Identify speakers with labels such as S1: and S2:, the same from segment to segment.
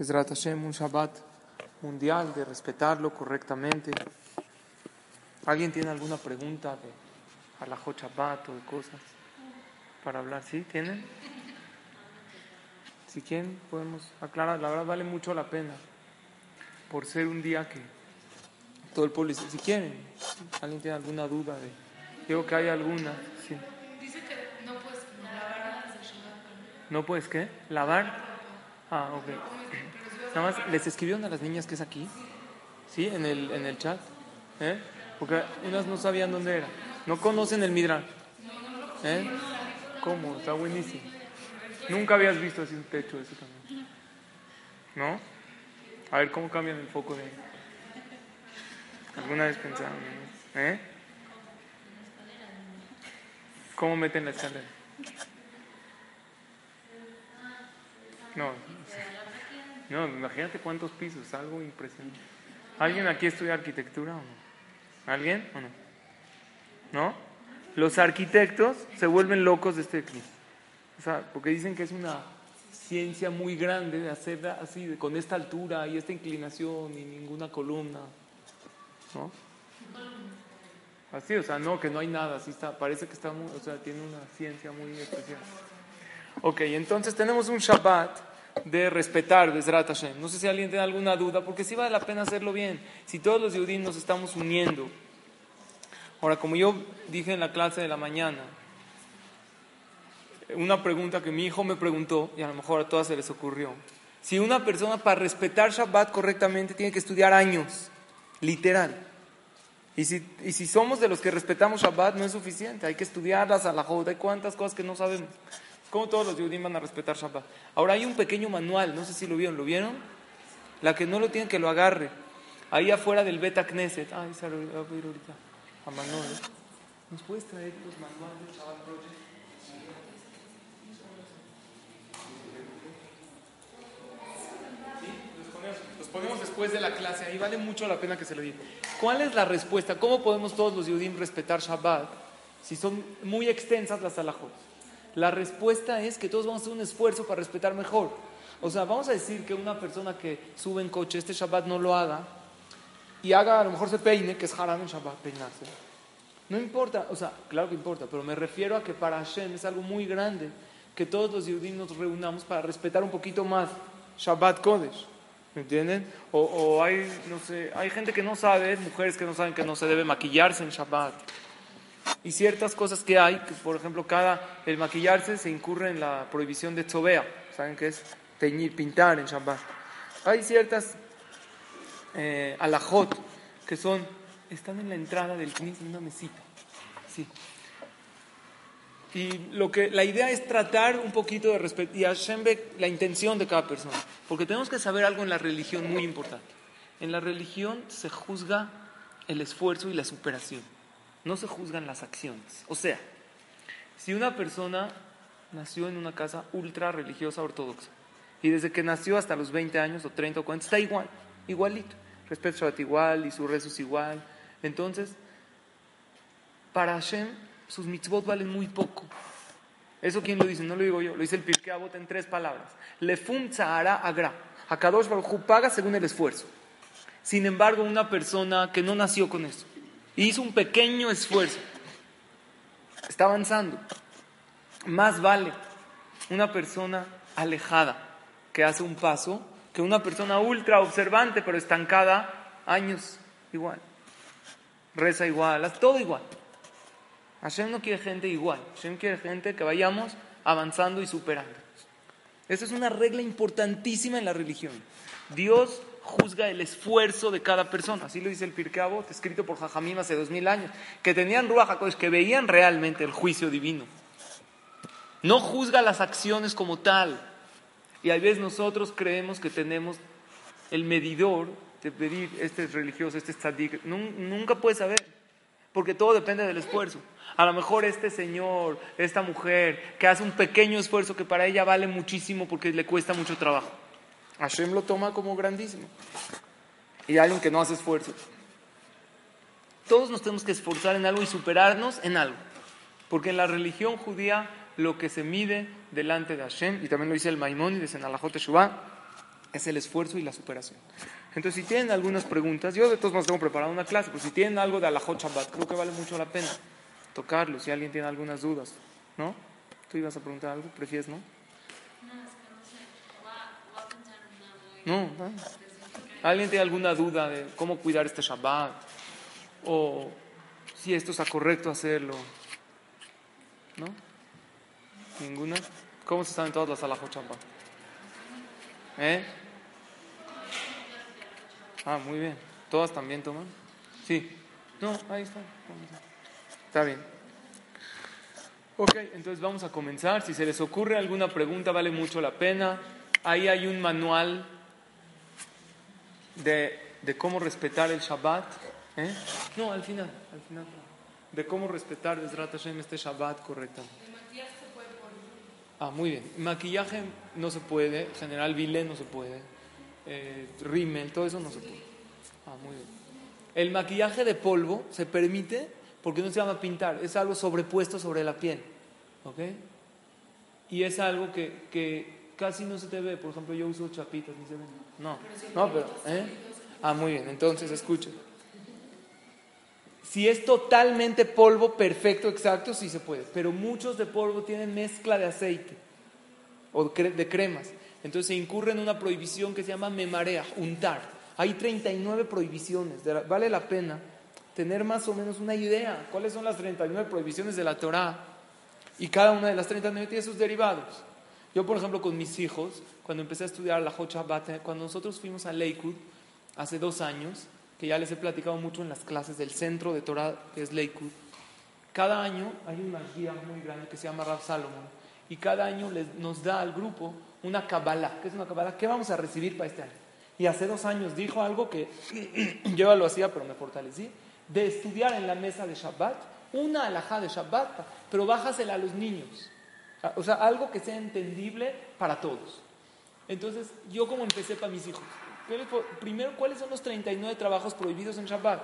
S1: Bezrat Hashem, un Shabbat mundial, de respetarlo correctamente. ¿Alguien tiene alguna pregunta de Alajot Shabbat o de cosas para hablar? ¿Sí? ¿Tienen? Si quieren, podemos aclarar. La verdad vale mucho la pena por ser un día que todo el pueblo dice, si quieren, ¿alguien tiene alguna duda de? Digo que hay alguna. Sí.
S2: Dice que no puedes lavar antes Shabbat.
S1: ¿No puedes qué? ¿Lavar? Ah, ok. Nada más, ¿les escribieron a las niñas que es aquí? ¿Sí? En el, en el chat. ¿Eh? Porque unas no sabían dónde era. No conocen el Midran. ¿Eh? ¿Cómo? Está buenísimo. Nunca habías visto así un techo eso también. ¿No? A ver cómo cambian el foco de... ¿Alguna vez pensaron? ¿Eh? ¿Cómo meten la escalera? No. No, imagínate cuántos pisos, algo impresionante. ¿Alguien aquí estudia arquitectura o no? ¿Alguien o no? ¿No? Los arquitectos se vuelven locos de este clima. O sea, porque dicen que es una ciencia muy grande de hacerla así, con esta altura y esta inclinación y ninguna columna. ¿No? Así, o sea, no, que no hay nada, así está, parece que está muy, o sea, tiene una ciencia muy especial. Ok, entonces tenemos un Shabbat de respetar Bezrat Hashem. No sé si alguien tiene alguna duda, porque sí vale la pena hacerlo bien. Si todos los judíos nos estamos uniendo. Ahora, como yo dije en la clase de la mañana, una pregunta que mi hijo me preguntó, y a lo mejor a todas se les ocurrió. Si una persona para respetar Shabbat correctamente tiene que estudiar años, literal. Y si, y si somos de los que respetamos Shabbat, no es suficiente. Hay que estudiarlas a la joda. Hay cuantas cosas que no sabemos. ¿Cómo todos los judíos van a respetar Shabbat? Ahora hay un pequeño manual, no sé si lo vieron. ¿Lo vieron? La que no lo tiene, que lo agarre. Ahí afuera del Beta Knesset. Ay, lo voy a pedir ahorita a Manolo. ¿Nos puedes traer los manuales del Shabbat Project? Los ponemos después de la clase, ahí vale mucho la pena que se lo diga. ¿Cuál es la respuesta? ¿Cómo podemos todos los Yudim respetar Shabbat si son muy extensas las alajot? La respuesta es que todos vamos a hacer un esfuerzo para respetar mejor. O sea, vamos a decir que una persona que sube en coche este Shabbat no lo haga y haga, a lo mejor se peine, que es haram en Shabbat peinarse. No importa, o sea, claro que importa, pero me refiero a que para Hashem es algo muy grande que todos los Yudim nos reunamos para respetar un poquito más Shabbat Kodesh. ¿Me entienden? O, o hay, no sé, hay gente que no sabe, mujeres que no saben que no se debe maquillarse en Shabbat. Y ciertas cosas que hay, que por ejemplo, cada, el maquillarse se incurre en la prohibición de tzobea. ¿Saben qué es? Teñir, pintar en Shabbat. Hay ciertas eh, alajot que son, están en la entrada del knis en una mesita. Sí. Y lo que, la idea es tratar un poquito de respeto y Hashem ve la intención de cada persona. Porque tenemos que saber algo en la religión muy importante. En la religión se juzga el esfuerzo y la superación. No se juzgan las acciones. O sea, si una persona nació en una casa ultra religiosa ortodoxa y desde que nació hasta los 20 años o 30 o 40 está igual, igualito. Respeta Shabbat igual y su rezo es igual. Entonces, para Hashem sus mitzvot valen muy poco. ¿Eso quién lo dice? No lo digo yo, lo dice el Pirkei Avot en tres palabras. Lefum tzahara agra. Hakadosh Baruj paga según el esfuerzo. Sin embargo, una persona que no nació con eso hizo un pequeño esfuerzo, está avanzando. Más vale una persona alejada que hace un paso que una persona ultra observante pero estancada años igual. Reza igual, hace todo igual. Hashem no quiere gente igual. Hashem quiere gente que vayamos avanzando y superando. Esa es una regla importantísima en la religión. Dios juzga el esfuerzo de cada persona. Así lo dice el Pirkei Avot, escrito por Jajamim hace dos mil años. Que tenían Ruach que veían realmente el juicio divino. No juzga las acciones como tal. Y a veces nosotros creemos que tenemos el medidor de pedir este es religioso, este es tzadik, nun- nunca puedes saber, porque todo depende del esfuerzo. A lo mejor este señor, esta mujer, que hace un pequeño esfuerzo que para ella vale muchísimo porque le cuesta mucho trabajo. Hashem lo toma como grandísimo. Y alguien que no hace esfuerzo. Todos nos tenemos que esforzar en algo y superarnos en algo. Porque en la religión judía lo que se mide delante de Hashem, y también lo dice el Maimónides en Alajot Teshuvah, es el esfuerzo y la superación. Entonces, si tienen algunas preguntas, yo de todos modos tengo preparado una clase, pero si tienen algo de Alajot Shabbat, creo que vale mucho la pena tocarlo, si alguien tiene algunas dudas, ¿no? ¿Tú ibas a preguntar algo? ¿Prefieres, no? No. ¿Alguien tiene alguna duda de cómo cuidar este Shabbat? O si esto está correcto hacerlo. ¿No? ¿Ninguna? ¿Cómo se saben todas las alajot? ¿Eh? Ah, muy bien. ¿Todas también toman? Sí. No, ahí está. Está bien. Ok, entonces vamos a comenzar. Si se les ocurre alguna pregunta, vale mucho la pena. Ahí hay un manual de, de cómo respetar el Shabbat. ¿eh? No, al final, al final. De cómo respetar Bezrat Hashem este Shabbat correctamente. Ah, muy bien. Maquillaje no se puede, general vile no se puede, eh, rímel, todo eso no se puede. Ah, muy bien. El maquillaje de polvo se permite porque no se llama pintar, es algo sobrepuesto sobre la piel. ¿Ok? Y es algo que, que casi no se te ve. Por ejemplo, yo uso chapitas, ni se ven. No, no, pero. ¿eh? Ah, muy bien. Entonces, escuchen. Si es totalmente polvo perfecto, exacto, sí se puede. Pero muchos de polvo tienen mezcla de aceite o de cremas. Entonces se incurre en una prohibición que se llama memarea, untar. Hay 39 prohibiciones. Vale la pena tener más o menos una idea cuáles son las 39 prohibiciones de la Torá. Y cada una de las 39 tiene sus derivados. Yo, por ejemplo, con mis hijos, cuando empecé a estudiar la Hot Shabbat, cuando nosotros fuimos a Lakewood hace dos años, que ya les he platicado mucho en las clases del centro de Torah, que es Lakewood, cada año hay una guía muy grande que se llama Rav Salomon, y cada año les- nos da al grupo una Kabbalah. ¿Qué es una Kabbalah? ¿Qué vamos a recibir para este año? Y hace dos años dijo algo que yo lo hacía, pero me fortalecí, de estudiar en la mesa de Shabbat, una alajá de Shabbat, pero bájasela a los niños. O sea, algo que sea entendible para todos. Entonces, yo como empecé para mis hijos, ¿qué les puedo- primero, ¿cuáles son los 39 trabajos prohibidos en Shabbat?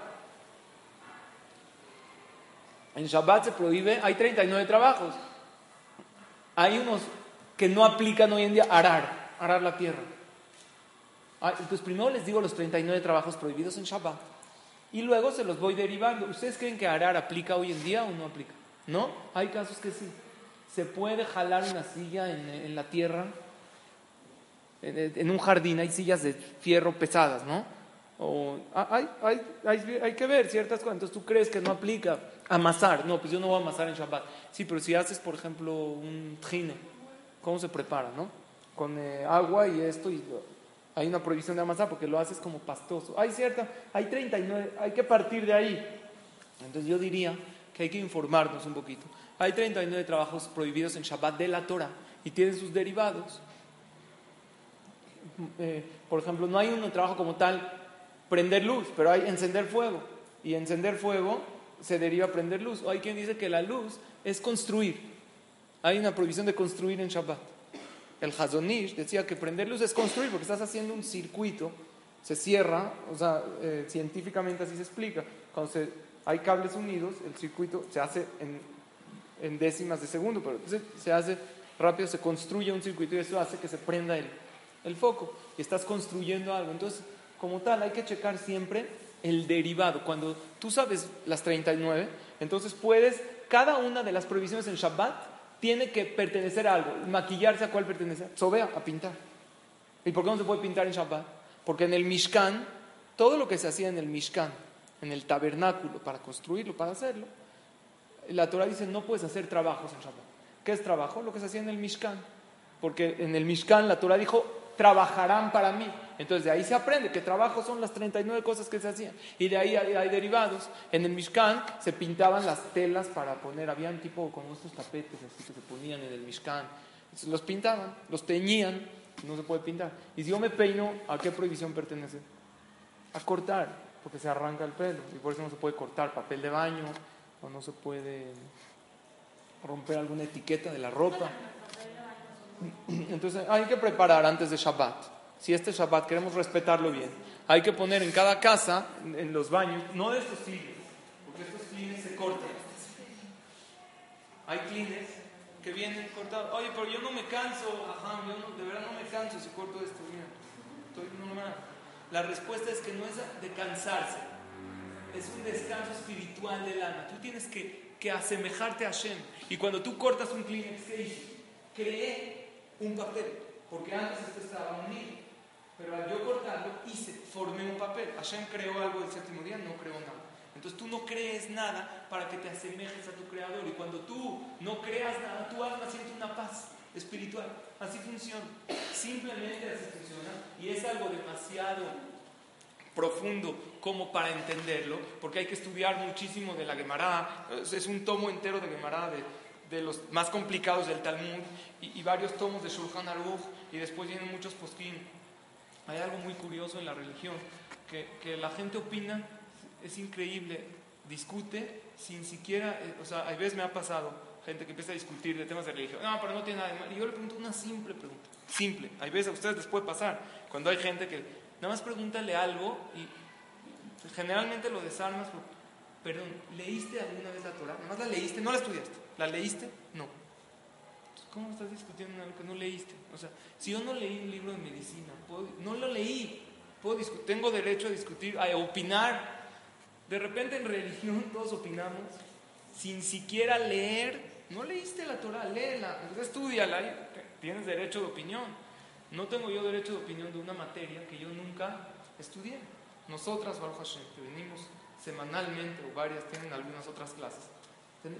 S1: En Shabbat se prohíbe, hay 39 trabajos. Hay unos que no aplican hoy en día, arar, arar la tierra. Ah, Entonces primero les digo los 39 trabajos prohibidos en Shabbat y luego se los voy derivando. ¿Ustedes creen que arar aplica hoy en día o no aplica? ¿No? Hay casos que sí. Se puede jalar una silla en, la tierra, en, un jardín, hay sillas de fierro pesadas, ¿no? O, ah, hay, hay, hay, hay que ver ciertas cosas. Entonces tú crees que no aplica amasar. No, pues yo no voy a amasar en Shabbat. Sí, pero si haces, por ejemplo, un trine, ¿cómo se prepara, no? Con eh, agua y esto, hay una prohibición de amasar porque lo haces como pastoso. Hay cierta, hay 39, hay que partir de ahí. Entonces yo diría que hay que informarnos un poquito. Hay 39 trabajos prohibidos en Shabbat de la Torah y tienen sus derivados. Eh, por ejemplo, no hay un trabajo como tal prender luz, pero hay encender fuego. Y encender fuego se deriva prender luz. O hay quien dice que la luz es construir. Hay una prohibición de construir en Shabbat. El Hazonish decía que prender luz es construir porque estás haciendo un circuito, se cierra, o sea, eh, científicamente así se explica. Cuando se- hay cables unidos, el circuito se hace en, en décimas de segundo, pero se hace rápido, se construye un circuito y eso hace que se prenda el, el foco y estás construyendo algo. Entonces, como tal, hay que checar siempre el derivado. Cuando tú sabes las 39, entonces puedes, cada una de las prohibiciones en Shabbat tiene que pertenecer a algo. Maquillarse a cuál pertenece? Sobea, a pintar. ¿Y por qué no se puede pintar en Shabbat? Porque en el Mishkan, todo lo que se hacía en el Mishkan, en el tabernáculo, para construirlo, para hacerlo, la Torah dice no puedes hacer trabajos en Shabbat. ¿Qué es trabajo? Lo que se hacía en el Mishkan. Porque en el Mishkan la Torah dijo, trabajarán para mí. Entonces de ahí se aprende que trabajo son las 39 cosas que se hacían. Y de ahí hay, derivados. En el Mishkan se pintaban las telas para poner, habían tipo como estos tapetes así que se ponían en el Mishkan. Entonces, los pintaban, los teñían no se puede pintar. Y si yo me peino, ¿a qué prohibición pertenece? A cortar, porque se arranca el pelo. Y por eso no se puede cortar papel de baño, o no se puede romper alguna etiqueta de la ropa. Entonces hay que preparar antes de Shabbat. Si este Shabbat queremos respetarlo bien, hay que poner en cada casa, en los baños, no de estos clines, porque estos clines se cortan. Hay clines que vienen cortados. Oye, pero yo no me canso, ajá, yo de verdad no me canso si corto esto, mira, estoy normal. La respuesta es que no es de cansarse, espiritual del alma. Tú tienes que, que asemejarte a Hashem. Y cuando tú cortas un Kleenex. Creé un papel, porque antes esto estaba unido. Pero al yo cortarlo, hice, formé un papel. Hashem creó algo el séptimo día, no creó nada. Entonces tú no crees nada para que te asemejes a tu creador. Y cuando tú no creas nada, tu alma siente una paz espiritual. Así funciona. Simplemente así funciona. Y es algo demasiado profundo como para entenderlo, porque hay que estudiar muchísimo de la Gemara. Es un tomo entero de Gemara, de, de los más complicados del Talmud, y, varios tomos de Shulchan Aruch, y después vienen muchos poskim. Hay algo muy curioso en la religión, que, que la gente opina, es increíble, discute sin siquiera, eh, o sea, a veces me ha pasado gente que empieza a discutir de temas de religión, no, pero no tiene nada de mal. Y yo le pregunto una simple pregunta, simple, hay veces a ustedes les puede pasar, cuando hay gente que nada más pregúntale algo y generalmente lo desarmas, perdón, ¿leíste alguna vez la Torah? Nada más la leíste, no la estudiaste, ¿la leíste? No. ¿Cómo estás discutiendo en algo que no leíste? O sea, si yo no leí un libro de medicina, puedo, no lo leí, puedo tengo derecho a discutir, a opinar. De repente en religión todos opinamos sin siquiera leer. No leíste la Torah, léela, estudiala, tienes derecho de opinión. No tengo yo derecho de opinión de una materia que yo nunca estudié. Nosotras, Baruch Hashem, que venimos semanalmente o varias, tienen algunas otras clases,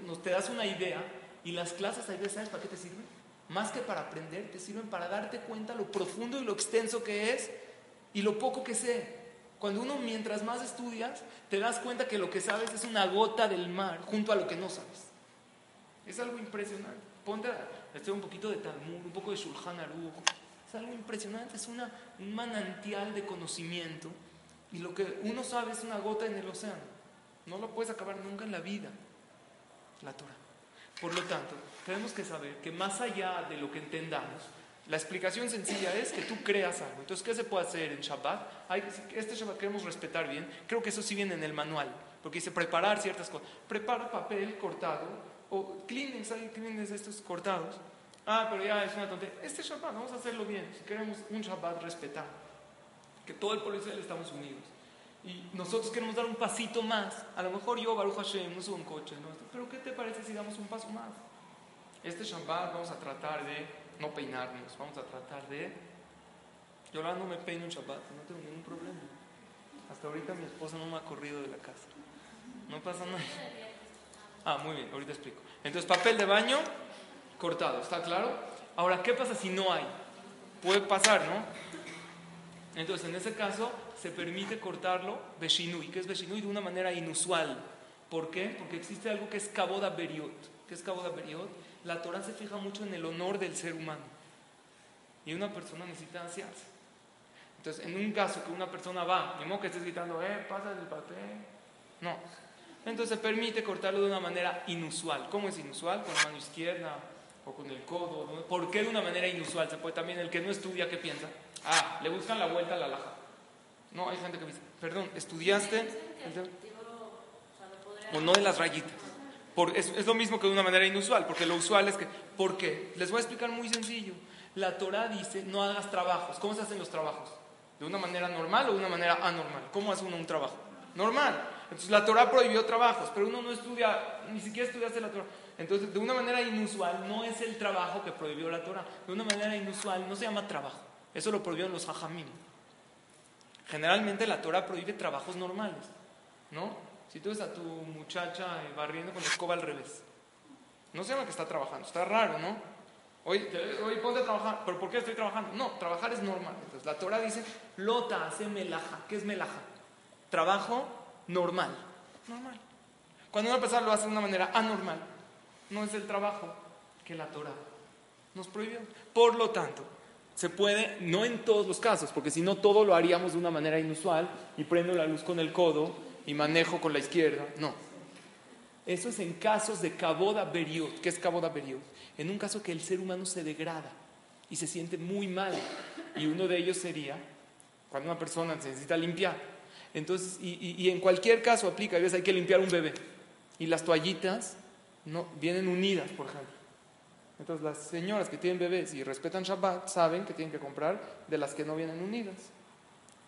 S1: nos te das una idea y las clases, hay veces, ¿sabes para qué te sirven? Más que para aprender, te sirven para darte cuenta lo profundo y lo extenso que es y lo poco que sé. Cuando uno, mientras más estudias, te das cuenta que lo que sabes es una gota del mar junto a lo que no sabes. Es algo impresionante. Ponte a estudiar un poquito de Talmud, un poco de Shulchan Aruch. Es algo impresionante, es una, un manantial de conocimiento. Y lo que uno sabe es una gota en el océano. No lo puedes acabar nunca en la vida. La Torah. Por lo tanto, tenemos que saber que más allá de lo que entendamos, la explicación sencilla es que tú creas algo. Entonces, ¿qué se puede hacer en Shabbat? Hay, este Shabbat queremos respetar bien. Creo que eso sí viene en el manual, porque dice preparar ciertas cosas. Prepara papel cortado o Kleenex, hay Kleenex estos cortados. Ah, pero ya es una tontería. Este Shabbat, vamos a hacerlo bien. Si queremos un Shabbat respetado, que todo el pueblo de Israel estamos unidos. Y nosotros queremos dar un pasito más. A lo mejor yo, Baruch Hashem, no subo un coche, ¿no? pero ¿qué te parece si damos un paso más? Este Shabbat vamos a tratar de no peinarnos, vamos a tratar de... Yo ahora no me peino en Shabbat, no tengo ningún problema. Hasta ahorita mi esposa no me ha corrido de la casa. No pasa nada. Ah, muy bien, ahorita explico. Entonces, papel de baño cortado, ¿está claro? Ahora, ¿qué pasa si no hay? Puede pasar, ¿no? Entonces, en ese caso, se permite cortarlo Beshinui. ¿Qué es Beshinui? De una manera inusual. ¿Por qué? Porque existe algo que es Kaboda Beriot. ¿Qué es Kaboda Beriot? La Torah se fija mucho en el honor del ser humano. Y una persona necesita asearse. Entonces, en un caso que una persona va, ni que estés gritando, eh, pasa el papel. No. Entonces permite cortarlo de una manera inusual. ¿Cómo es inusual? Con la mano izquierda o con el codo. ¿Por qué de una manera inusual? Se puede también, el que no estudia, ¿qué piensa? Ah, le buscan la vuelta a la laja. No, hay gente que dice, perdón, ¿estudiaste? O no de las rayitas. Por, es, es, lo mismo que de una manera inusual, porque lo usual es que, ¿por qué? Les voy a explicar muy sencillo. La Torah dice, no hagas trabajos. ¿Cómo se hacen los trabajos? ¿De una manera normal o de una manera anormal? ¿Cómo hace uno un trabajo? Normal. Entonces la Torah prohibió trabajos, pero uno no estudia, ni siquiera estudiaste la Torah. Entonces, de una manera inusual, no es el trabajo que prohibió la Torah. De una manera inusual, no se llama trabajo. Eso lo prohibieron los hajamim. Generalmente la Torah prohíbe trabajos normales, ¿no? Si tú ves a tu muchacha barriendo con la escoba al revés, no se llama que está trabajando, está raro, ¿no? Hoy, hoy ponte a trabajar, pero ¿por qué estoy trabajando? No, trabajar es normal. Entonces la Torah dice, lota hace melaja. ¿Qué es melaja? Trabajo normal. Normal. Cuando una persona lo hace de una manera anormal, no es el trabajo que la Torah nos prohibió. Por lo tanto, Se puede, no en todos los casos, porque si no todo lo haríamos de una manera inusual y prendo la luz con el codo y manejo con la izquierda. No. Eso es en casos de caboda beriot. ¿Qué es caboda beriot? En un caso que el ser humano se degrada y se siente muy mal. Y uno de ellos sería cuando una persona se necesita limpiar. Entonces, y, en cualquier caso aplica, a veces hay que limpiar un bebé. Y las toallitas no, vienen unidas, por ejemplo. Entonces las señoras que tienen bebés y respetan Shabbat saben que tienen que comprar de las que no vienen unidas.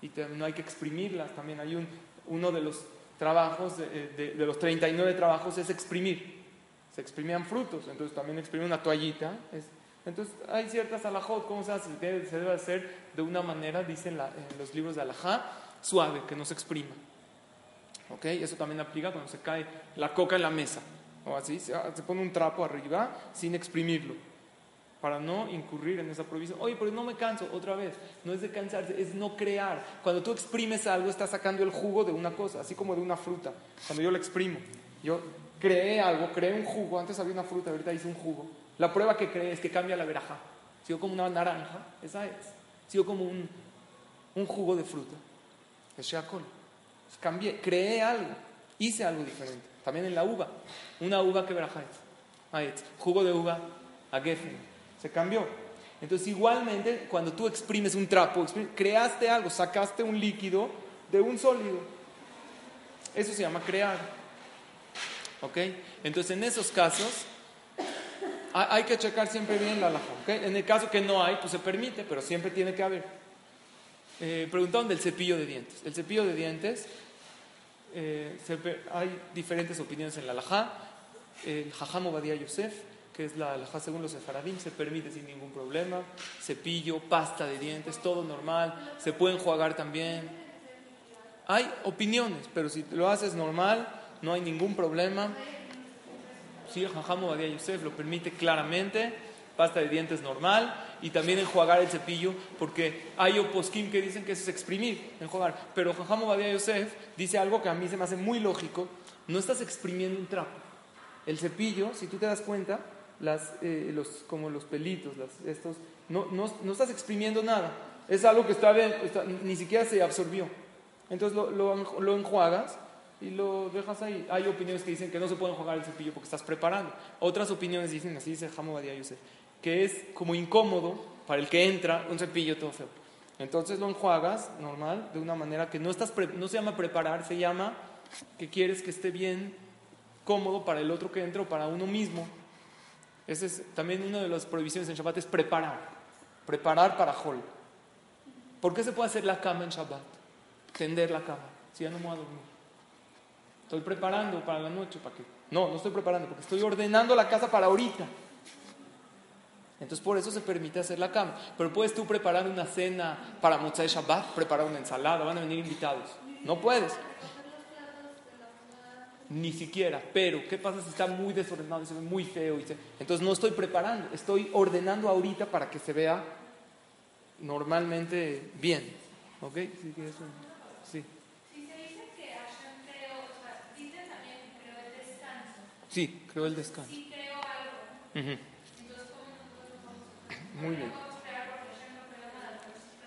S1: Y no hay que exprimirlas. También hay un, uno de los trabajos, de, de, los 39 trabajos es exprimir. Se exprimían frutos, entonces también exprimir una toallita. entonces hay ciertas alajot, ¿cómo se hace? Se debe, hacer de una manera, dicen en los libros de alajá, suave, que no se exprima. ¿Ok? Eso también aplica cuando se cae la coca en la mesa o así, ah, se, pone un trapo arriba sin exprimirlo, para no incurrir en esa prohibición. Oye, pero no me canso, otra vez, no es de cansarse, es no crear. Cuando tú exprimes algo, estás sacando el jugo de una cosa, así como de una fruta. Cuando yo la exprimo, yo creé algo, creé un jugo, antes había una fruta, ahorita hice un jugo. La prueba que creé es que cambia la veraja. Sigo como una naranja, esa es. Sigo como un, un jugo de fruta. Es Sheakol. Cambié, creé algo, hice algo diferente. También en la uva. Una uva que verajait. Jugo de uva a. Se cambió. Entonces, igualmente, cuando tú exprimes un trapo, creaste algo, sacaste un líquido de un sólido. Eso se llama crear. ¿Ok? Entonces, en esos casos, hay que checar siempre bien la alhaja. En el caso que no hay, pues se permite, pero siempre tiene que haber. Eh, preguntaron del cepillo de dientes. El cepillo de dientes eh, hay diferentes opiniones en la alajá. El jajam Obadiah Yosef, que es la alajá según los sefaradim, se permite sin ningún problema. Cepillo, pasta de dientes, todo normal. Se puede enjuagar también. Hay opiniones, pero si lo haces normal, no hay ningún problema. Sí, el jajam Obadiah Yosef lo permite claramente. Pasta de dientes normal y también enjuagar el cepillo, porque hay oposkim que dicen que eso es exprimir, enjuagar. Pero Jajam Badia Yosef dice algo que a mí se me hace muy lógico: no estás exprimiendo un trapo. El cepillo, si tú te das cuenta, las, eh, los, como los pelitos, las, estos, no, no, no, estás exprimiendo nada. Es algo que está, está ni siquiera se absorbió. Entonces lo, lo, lo, enjuagas y lo dejas ahí. Hay opiniones que dicen que no se puede enjuagar el cepillo porque estás preparando. Otras opiniones dicen, así dice Jamo Badia Yosef, que es como incómodo para el que entra un cepillo todo feo. Entonces lo enjuagas normal, de una manera que no, estás no se llama preparar, se llama que quieres que esté bien cómodo para el otro que entra o para uno mismo. Esa es también una de las prohibiciones en Shabbat, es preparar. Preparar para Hol. ¿Por qué se puede hacer la cama en Shabbat? Tender la cama, si ya no me voy a dormir. Estoy preparando para la noche, ¿para qué? No, no estoy preparando, porque estoy ordenando la casa para ahorita. Entonces por eso se permite hacer la cama. Pero puedes tú preparar una cena para Motzai Shabbat, preparar una ensalada, van a venir invitados. No puedes. Ni siquiera. Pero, ¿qué pasa si está muy desordenado y se ve muy feo? Entonces no estoy preparando, estoy ordenando ahorita para que se vea normalmente bien. ¿Ok? Sí,
S2: sí. Si se dice que Hashem creó, o sea, dice también que creó el descanso.
S1: Sí, creó el descanso.
S2: Sí creó algo. Uh
S1: muy bien.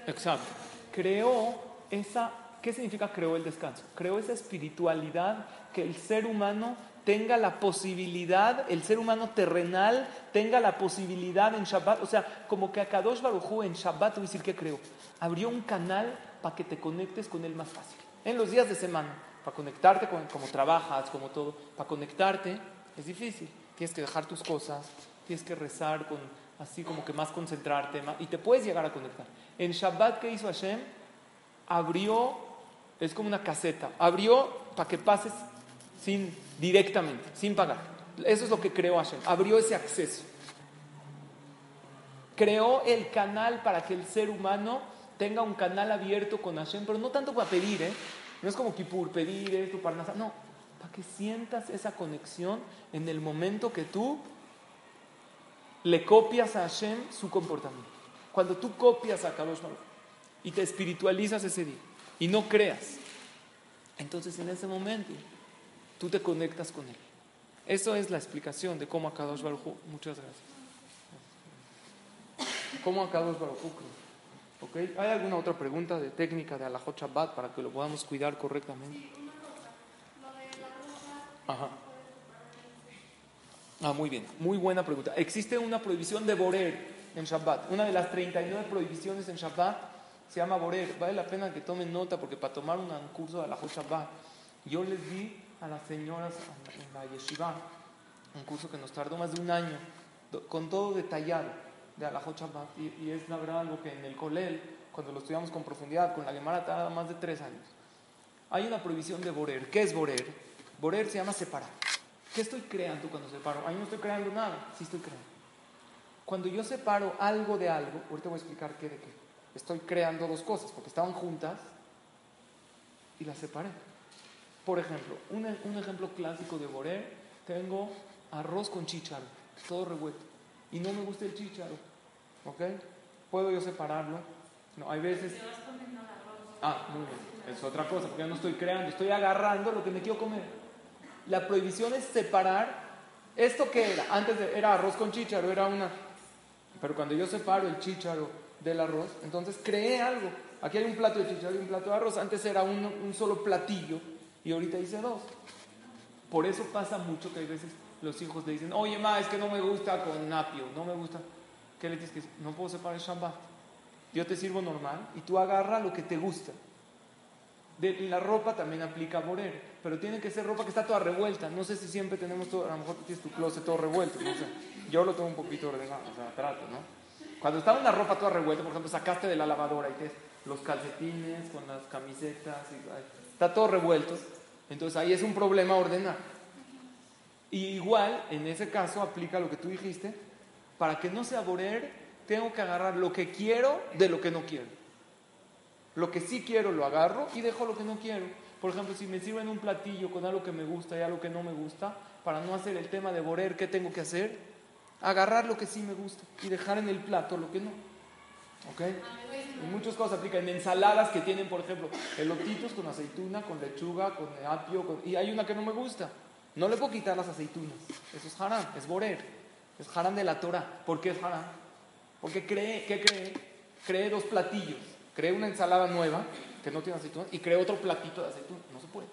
S1: Exacto. Creó esa, ¿qué significa creó el descanso? Creó esa espiritualidad que el ser humano tenga la posibilidad, el ser humano terrenal tenga la posibilidad en Shabbat, o sea, como que a Kadosh Baruj en Shabbat, voy a decir que creó, abrió un canal para que te conectes con él más fácil. En los días de semana, para conectarte con como trabajas, como todo, para conectarte es difícil. Tienes que dejar tus cosas, tienes que rezar con así como que más concentrarte, y te puedes llegar a conectar. En Shabbat, ¿qué hizo Hashem? Abrió, es como una caseta, abrió para que pases sin, directamente, sin pagar. Eso es lo que creó Hashem, abrió ese acceso. Creó el canal para que el ser humano tenga un canal abierto con Hashem, pero no tanto para pedir, ¿eh? No es como Kipur, pedir esto, para nada, no, para que sientas esa conexión en el momento que tú le copias a Hashem su comportamiento. Cuando tú copias a Kadosh Baruch y te espiritualizas ese día y no creas, entonces en ese momento tú te conectas con él. Eso es la explicación de cómo a Kadosh Baruch. Muchas gracias. ¿Cómo acabo el Barokukro? ¿Ok? ¿Hay alguna otra pregunta de técnica de Alajot Shabbat para que lo podamos cuidar correctamente? Ajá. Ah, muy bien. Muy buena pregunta. Existe una prohibición de borer en Shabbat. Una de las 39 prohibiciones en Shabbat se llama borer. Vale la pena que tomen nota porque para tomar un curso de Alajot Shabbat, yo les di a las señoras en la yeshiva un curso que nos tardó más de un año, con todo detallado de Alajot Shabbat. Y, y, es la verdad algo que en el Colel, cuando lo estudiamos con profundidad, con la Gemara, tarda más de tres años. Hay una prohibición de borer. ¿Qué es borer? Borer se llama separar. ¿Qué estoy creando cuando separo? Ahí no estoy creando nada, sí estoy creando. Cuando yo separo algo de algo, ahorita voy a explicar qué de qué. Estoy creando dos cosas, porque estaban juntas y las separé. Por ejemplo, un, un ejemplo clásico de borer, tengo arroz con chícharo, todo revuelto, y no me gusta el chícharo, ¿ok? ¿Puedo yo separarlo? No, hay veces... Ah, muy bien, es otra cosa, porque yo no estoy creando, estoy agarrando lo que me quiero comer. La prohibición es separar, ¿esto qué era? Antes era arroz con chícharo, era una... Pero cuando yo separo el chícharo del arroz, entonces creé algo. Aquí hay un plato de chícharo y un plato de arroz, antes era un, solo platillo y ahorita hice dos. Por eso pasa mucho que hay veces los hijos le dicen, oye, ma, es que no me gusta con apio, no me gusta. ¿Qué le dices? Que no puedo separar el Shabbat. Yo te sirvo normal y tú agarra lo que te gusta. De la ropa también aplica borer, pero tiene que ser ropa que está toda revuelta. No sé si siempre tenemos todo, a lo mejor tienes tu closet todo revuelto. No. Yo lo tengo un poquito ordenado, o sea, trato, ¿no? Cuando está una ropa toda revuelta, por ejemplo, sacaste de la lavadora y tienes los calcetines con las camisetas, y, está todo revuelto, entonces ahí es un problema ordenar. Y igual, en ese caso, aplica lo que tú dijiste, para que no sea borer, tengo que agarrar lo que quiero de lo que no quiero. Lo que sí quiero lo agarro y dejo lo que no quiero. Por ejemplo, si me sirven un platillo con algo que me gusta y algo que no me gusta, para no hacer el tema de borer, ¿qué tengo que hacer? Agarrar lo que sí me gusta y dejar en el plato lo que no. ¿Ok? En muchas cosas aplica. En ensaladas que tienen, por ejemplo, elotitos con aceituna, con lechuga, con apio, y hay una que no me gusta. No le puedo quitar las aceitunas. Eso es haram, es borer. Es haram de la Torah. ¿Por qué es haram? Porque cree, ¿qué cree? Cree dos platillos. Cree una ensalada nueva que no tiene aceitunas y cree otro platito de aceitunas. No se puede.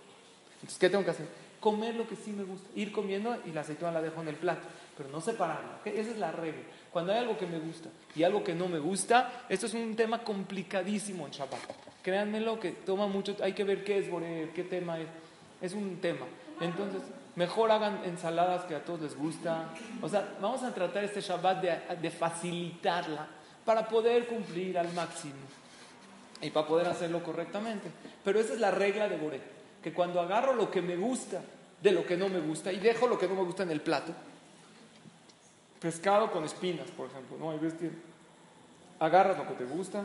S1: Entonces, ¿qué tengo que hacer? Comer lo que sí me gusta. Ir comiendo y la aceituna la dejo en el plato. Pero no separarla. Esa es la regla. Cuando hay algo que me gusta y algo que no me gusta, esto es un tema complicadísimo en Shabbat. Créanmelo que toma mucho, hay que ver qué es borer, qué tema es. Es un tema. Entonces, mejor hagan ensaladas que a todos les gusta. O sea, vamos a tratar este Shabbat de, de facilitarla para poder cumplir al máximo y para poder hacerlo correctamente. Pero esa es la regla de Boré, que cuando agarro lo que me gusta de lo que no me gusta y dejo lo que no me gusta en el plato, pescado con espinas, por ejemplo, ¿no? Hay veces que agarras lo que te gusta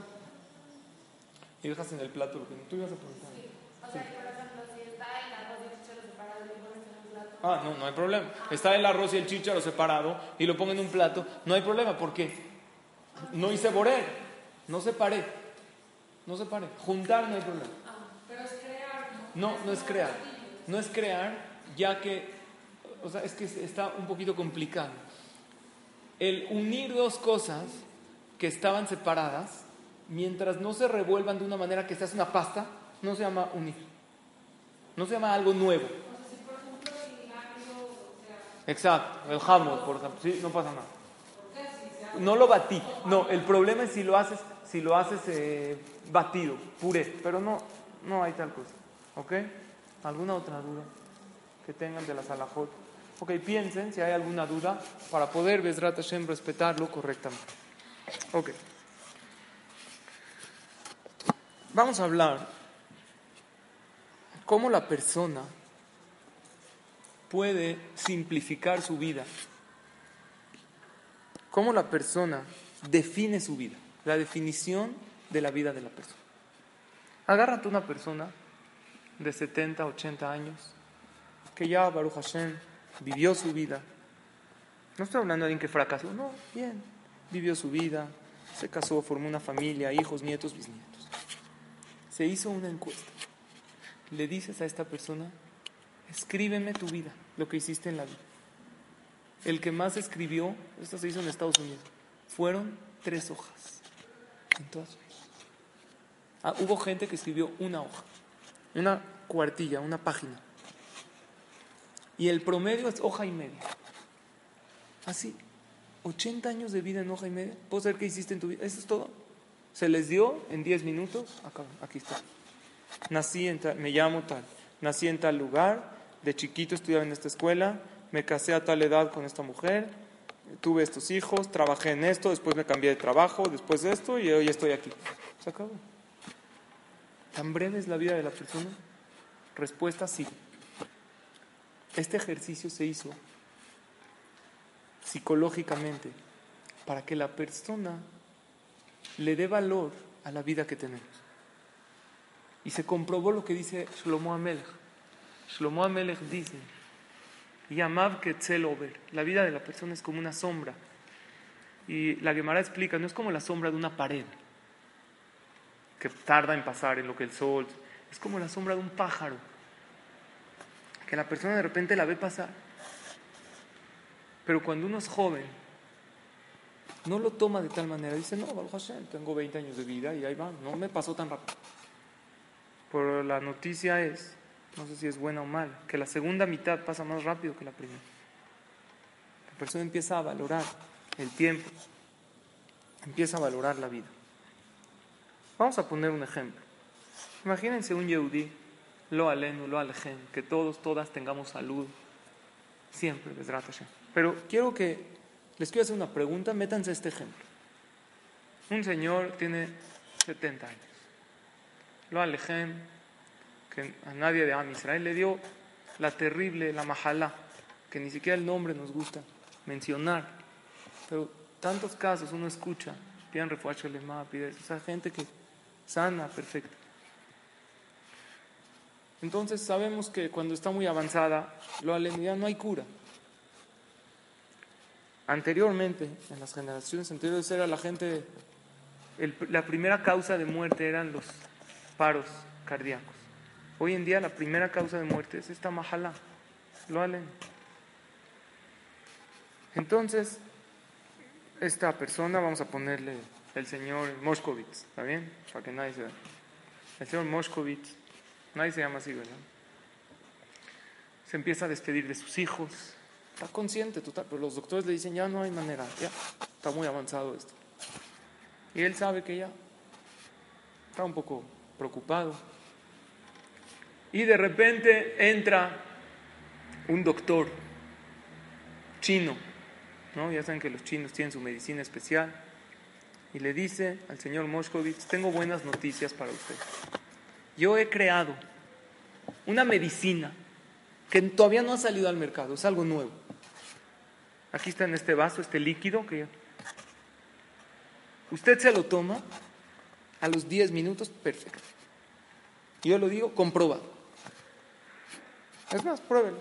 S1: y dejas en el plato lo que no. Tú ibas a preguntar.
S2: O sea, que por ejemplo, si está el arroz y el chícharo separado y lo pones en un plato.
S1: Ah, no, no hay problema. Está el arroz y el chícharo separado y lo pongo en un plato, no hay problema. ¿Por qué? No hice borer, no separé. No separé. Juntar no hay problema.
S2: Ah, pero es crear, ¿no?
S1: No, no es crear. No es crear, ya que, o sea, es que está un poquito complicado. El unir dos cosas que estaban separadas, mientras no se revuelvan de una manera que se hace una pasta, no se llama unir. No se llama algo nuevo. Exacto, el jamón, por ejemplo, sí, no pasa nada.
S2: ¿por qué si se?
S1: No lo batí. No, el problema es si lo haces, si lo haces eh, batido, puré, pero no, no hay tal cosa. ¿Ok? ¿Alguna otra duda que tengan de la salajot? Ok, piensen si hay alguna duda para poder, Besrat Hashem, respetarlo correctamente. Ok. Vamos a hablar cómo la persona puede simplificar su vida cómo la persona define su vida, la definición de la vida de la persona. Agárrate una persona de 70, 80 años, que ya, Baruch Hashem, vivió su vida. No estoy hablando de alguien que fracasó, no, bien, vivió su vida, se casó, formó una familia, hijos, nietos, bisnietos. Se hizo una encuesta. Le dices a esta persona, escríbeme tu vida, lo que hiciste en la vida el que más escribió, esto se hizo en Estados Unidos, fueron tres hojas en toda su vida. Ah, hubo gente que escribió una hoja, una cuartilla, una página. Y el promedio es hoja y media. Así, 80 años de vida en hoja y media. ¿Puedo saber qué hiciste en tu vida? Eso es todo. Se les dio en 10 minutos. Acá, aquí está. Nací en tal, me llamo tal. Nací en tal lugar. De chiquito estudiaba en esta escuela. Me casé a tal edad con esta mujer. Tuve estos hijos. Trabajé en esto. Después me cambié de trabajo. Después de esto. Y hoy estoy aquí. Se acabó. ¿Tan breve es la vida de la persona? Respuesta sí. Este ejercicio se hizo psicológicamente para que la persona le dé valor a la vida que tenemos. Y se comprobó lo que dice Shlomo Amelech. Shlomo Amelech dice, Yamav Ketzelover, la vida de la persona es como una sombra. Y la Gemara explica, no es como la sombra de una pared, que tarda en pasar en lo que el sol, es como la sombra de un pájaro, que la persona de repente la ve pasar. Pero cuando uno es joven, no lo toma de tal manera. Dice, no, Baruch Hashem, tengo 20 años de vida y ahí va, no me pasó tan rápido. Pero la noticia es, no sé si es buena o mala, que la segunda mitad pasa más rápido que la primera. La persona empieza a valorar el tiempo, empieza a valorar la vida. Vamos a poner un ejemplo. Imagínense un Yehudi, lo alenu, lo alejen, que todos, todas tengamos salud, siempre, Besrat. Pero quiero que les quiero hacer una pregunta, métanse este ejemplo. Un señor tiene 70 años. Lo alejen, que a nadie de Am Israel le dio la terrible, la majalá, que ni siquiera el nombre nos gusta mencionar. Pero tantos casos uno escucha, piden refuerzo lema, pide esa gente que sana, perfecta. Entonces sabemos que cuando está muy avanzada, lo ya no hay cura. Anteriormente, en las generaciones anteriores, era la gente, la primera causa de muerte eran los paros cardíacos. Hoy en día la primera causa de muerte es esta majalá, lo alen. Entonces, esta persona, vamos a ponerle el señor Moshkovitz, ¿está bien? Para que nadie se... El señor Moshkovitz, nadie se llama así, ¿verdad? Se empieza a despedir de sus hijos, está consciente total, pero los doctores le dicen, ya no hay manera, ya está muy avanzado esto. Y él sabe que ya está un poco preocupado. Y de repente entra un doctor chino, ¿no? Ya saben que los chinos tienen su medicina especial. Y le dice al señor Moshkovitz, tengo buenas noticias para usted. Yo he creado una medicina que todavía no ha salido al mercado, es algo nuevo. Aquí está en este vaso, este líquido que usted se lo toma a los 10 minutos, perfecto. Yo lo digo, comprobado. Es más, pruébelo.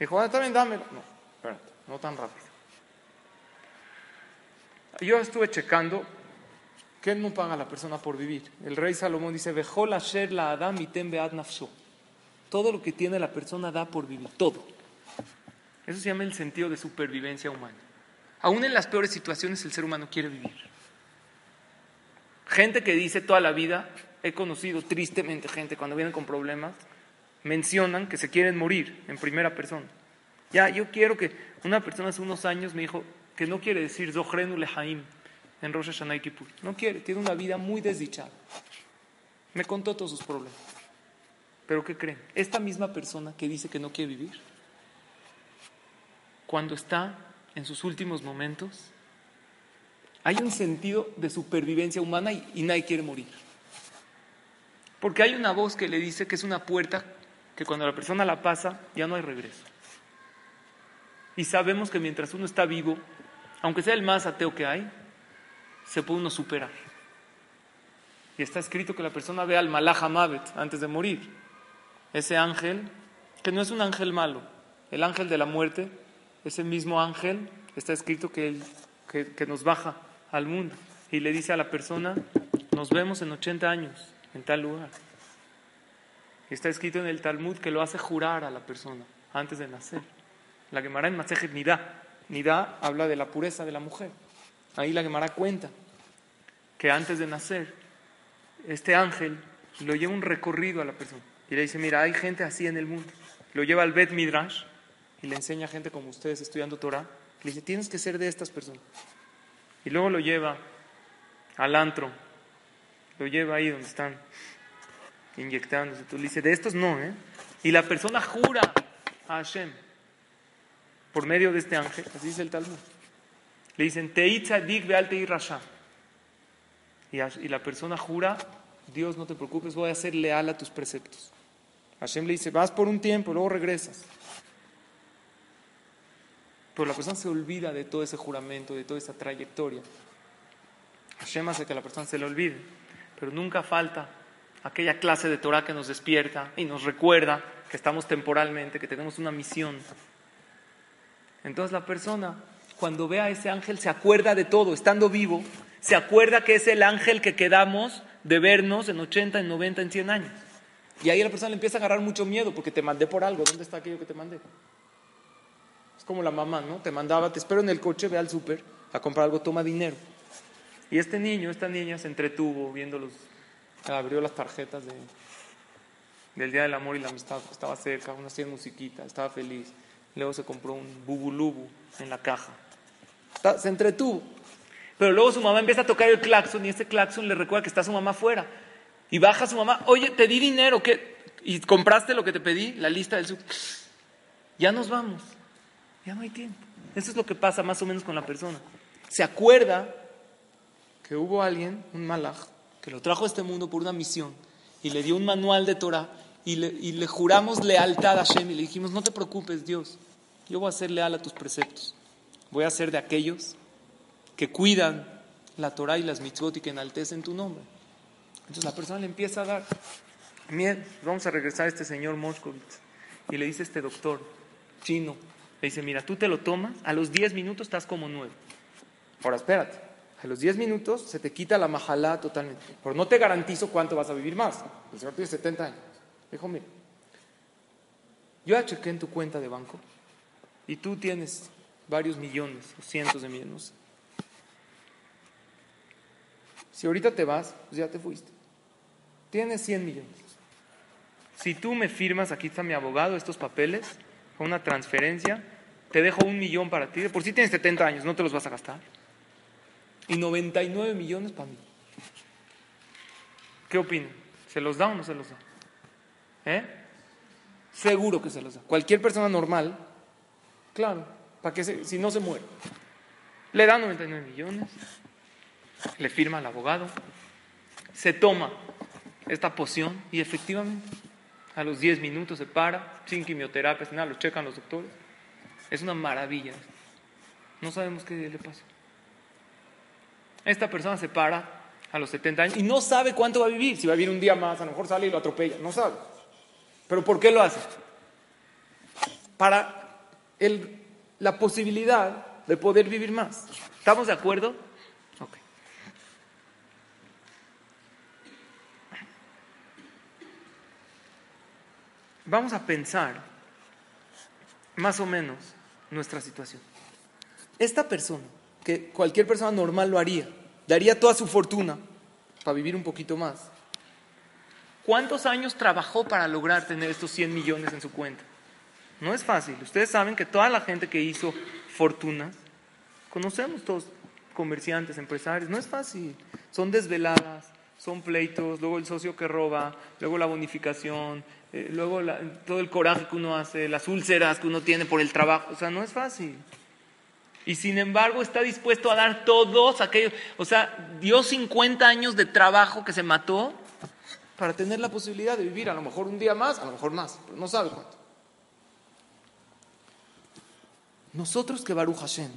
S1: Dijo, ah, bien, dámelo. No, no tan rápido. Yo estuve checando que no paga a la persona por vivir. El rey Salomón dice, Vejol asher la adam bead nafsho. Todo lo que tiene la persona da por vivir, todo. Eso se llama el sentido de supervivencia humana. Aún en las peores situaciones el ser humano quiere vivir. Gente que dice toda la vida, he conocido tristemente gente cuando vienen con problemas, mencionan que se quieren morir en primera persona. Ya, yo quiero que una persona hace unos años me dijo que no quiere decir Zohrenu Lehaim en Rosh Hashanah y Kippur. No quiere, tiene una vida muy desdichada. Me contó todos sus problemas. Pero ¿qué creen? Esta misma persona que dice que no quiere vivir, cuando está en sus últimos momentos, hay un sentido de supervivencia humana y, y nadie quiere morir. Porque hay una voz que le dice que es una puerta que cuando la persona la pasa ya no hay regreso. Y sabemos que mientras uno está vivo, aunque sea el más ateo que hay, se puede uno superar. Y está escrito que la persona ve al Malach Mavet antes de morir. Ese ángel, que no es un ángel malo, el ángel de la muerte, ese mismo ángel, está escrito que, él, que nos baja al mundo y le dice a la persona, nos vemos en 80 años, en tal lugar. Está escrito en el Talmud que lo hace jurar a la persona antes de nacer. La Gemara en Masejet Nidá. Nidá habla de la pureza de la mujer. Ahí la Gemara cuenta que antes de nacer, este ángel lo lleva un recorrido a la persona y le dice, mira, hay gente así en el mundo. Lo lleva al Bet Midrash y le enseña a gente como ustedes estudiando Torah. Le dice, tienes que ser de estas personas. Y luego lo lleva al antro, lo lleva ahí donde están inyectándose. Tú le dices, de estos no, ¿eh? Y la persona jura a Hashem por medio de este ángel, así dice el Talmud. Le dicen, Teitza dig bealte rasha. Y la persona jura, Dios no te preocupes, voy a ser leal a tus preceptos. Hashem le dice, vas por un tiempo, luego regresas. Pero la persona se olvida de todo ese juramento, de toda esa trayectoria. Hashem hace que la persona se le olvide, pero nunca falta aquella clase de Torah que nos despierta y nos recuerda que estamos temporalmente, que tenemos una misión. Entonces la persona, cuando ve a ese ángel, se acuerda de todo, estando vivo, se acuerda que es el ángel que quedamos de vernos en 80, en 90, en 100 años. Y ahí la persona le empieza a agarrar mucho miedo porque te mandé por algo. ¿Dónde está aquello que te mandé? Es como la mamá, ¿no? Te mandaba, te espero en el coche, ve al súper a comprar algo, toma dinero. Y este niño, esta niña se entretuvo viendo los, abrió las tarjetas de, del Día del Amor y la Amistad, estaba cerca, una hacía musiquita, estaba feliz. Luego se compró un bubulubu en la caja. Se entretuvo. Pero luego su mamá empieza a tocar el claxon y ese claxon le recuerda que está su mamá afuera. Y baja su mamá, oye, te di dinero, ¿qué? ¿Y compraste lo que te pedí? La lista del súper. Ya nos vamos, ya no hay tiempo. Eso es lo que pasa más o menos con la persona. Se acuerda que hubo alguien, un malaj, que lo trajo a este mundo por una misión y le dio un manual de Torah y le, y le juramos lealtad a Hashem y le dijimos, no te preocupes Dios, yo voy a ser leal a tus preceptos. Voy a ser de aquellos que cuidan la Torah y las mitzvot y que enaltecen tu nombre. Entonces la persona le empieza a dar miedo. Vamos a regresar a este señor Moshkovitz. Y le dice este doctor chino, le dice, mira, tú te lo tomas, a los 10 minutos estás como nuevo. Ahora espérate, a los 10 minutos se te quita la majalá totalmente. Pero no te garantizo cuánto vas a vivir más. El señor tiene 70 años. Dijo, mira, yo ya chequé en tu cuenta de banco y tú tienes varios millones o cientos de millones. Si ahorita te vas, pues ya te fuiste. Tienes 100 millones. Si tú me firmas, aquí está mi abogado, estos papeles, con una transferencia, te dejo un millón para ti. Por si tienes 70 años, no te los vas a gastar. Y 99 millones para mí. ¿Qué opinan? ¿Se los da o no se los da? ¿Eh? Seguro que se los da. Cualquier persona normal, claro, para que si no se muere. Le da 99 millones, le firma al abogado, se toma esta poción y efectivamente a los 10 minutos se para, sin quimioterapia, sin nada, lo checan los doctores. Es una maravilla. No sabemos qué le pasa. Esta persona se para a los 70 años y no sabe cuánto va a vivir. Si va a vivir un día más, a lo mejor sale y lo atropella. No sabe. ¿Pero por qué lo hace? Para la posibilidad de poder vivir más. ¿Estamos de acuerdo? Vamos a pensar más o menos nuestra situación. Esta persona, que cualquier persona normal lo haría, daría toda su fortuna para vivir un poquito más. ¿Cuántos años trabajó para lograr tener estos 100 millones en su cuenta? No es fácil. Ustedes saben que toda la gente que hizo fortuna, conocemos todos comerciantes, empresarios, no es fácil. Son desveladas, son pleitos, luego el socio que roba, luego la bonificación, eh, luego todo el coraje que uno hace, las úlceras que uno tiene por el trabajo, o sea, no es fácil. Y sin embargo está dispuesto a dar todos aquellos, o sea, dio 50 años de trabajo que se mató para tener la posibilidad de vivir a lo mejor un día más, a lo mejor más, pero no sabe cuánto. Nosotros que Baruch Hashem,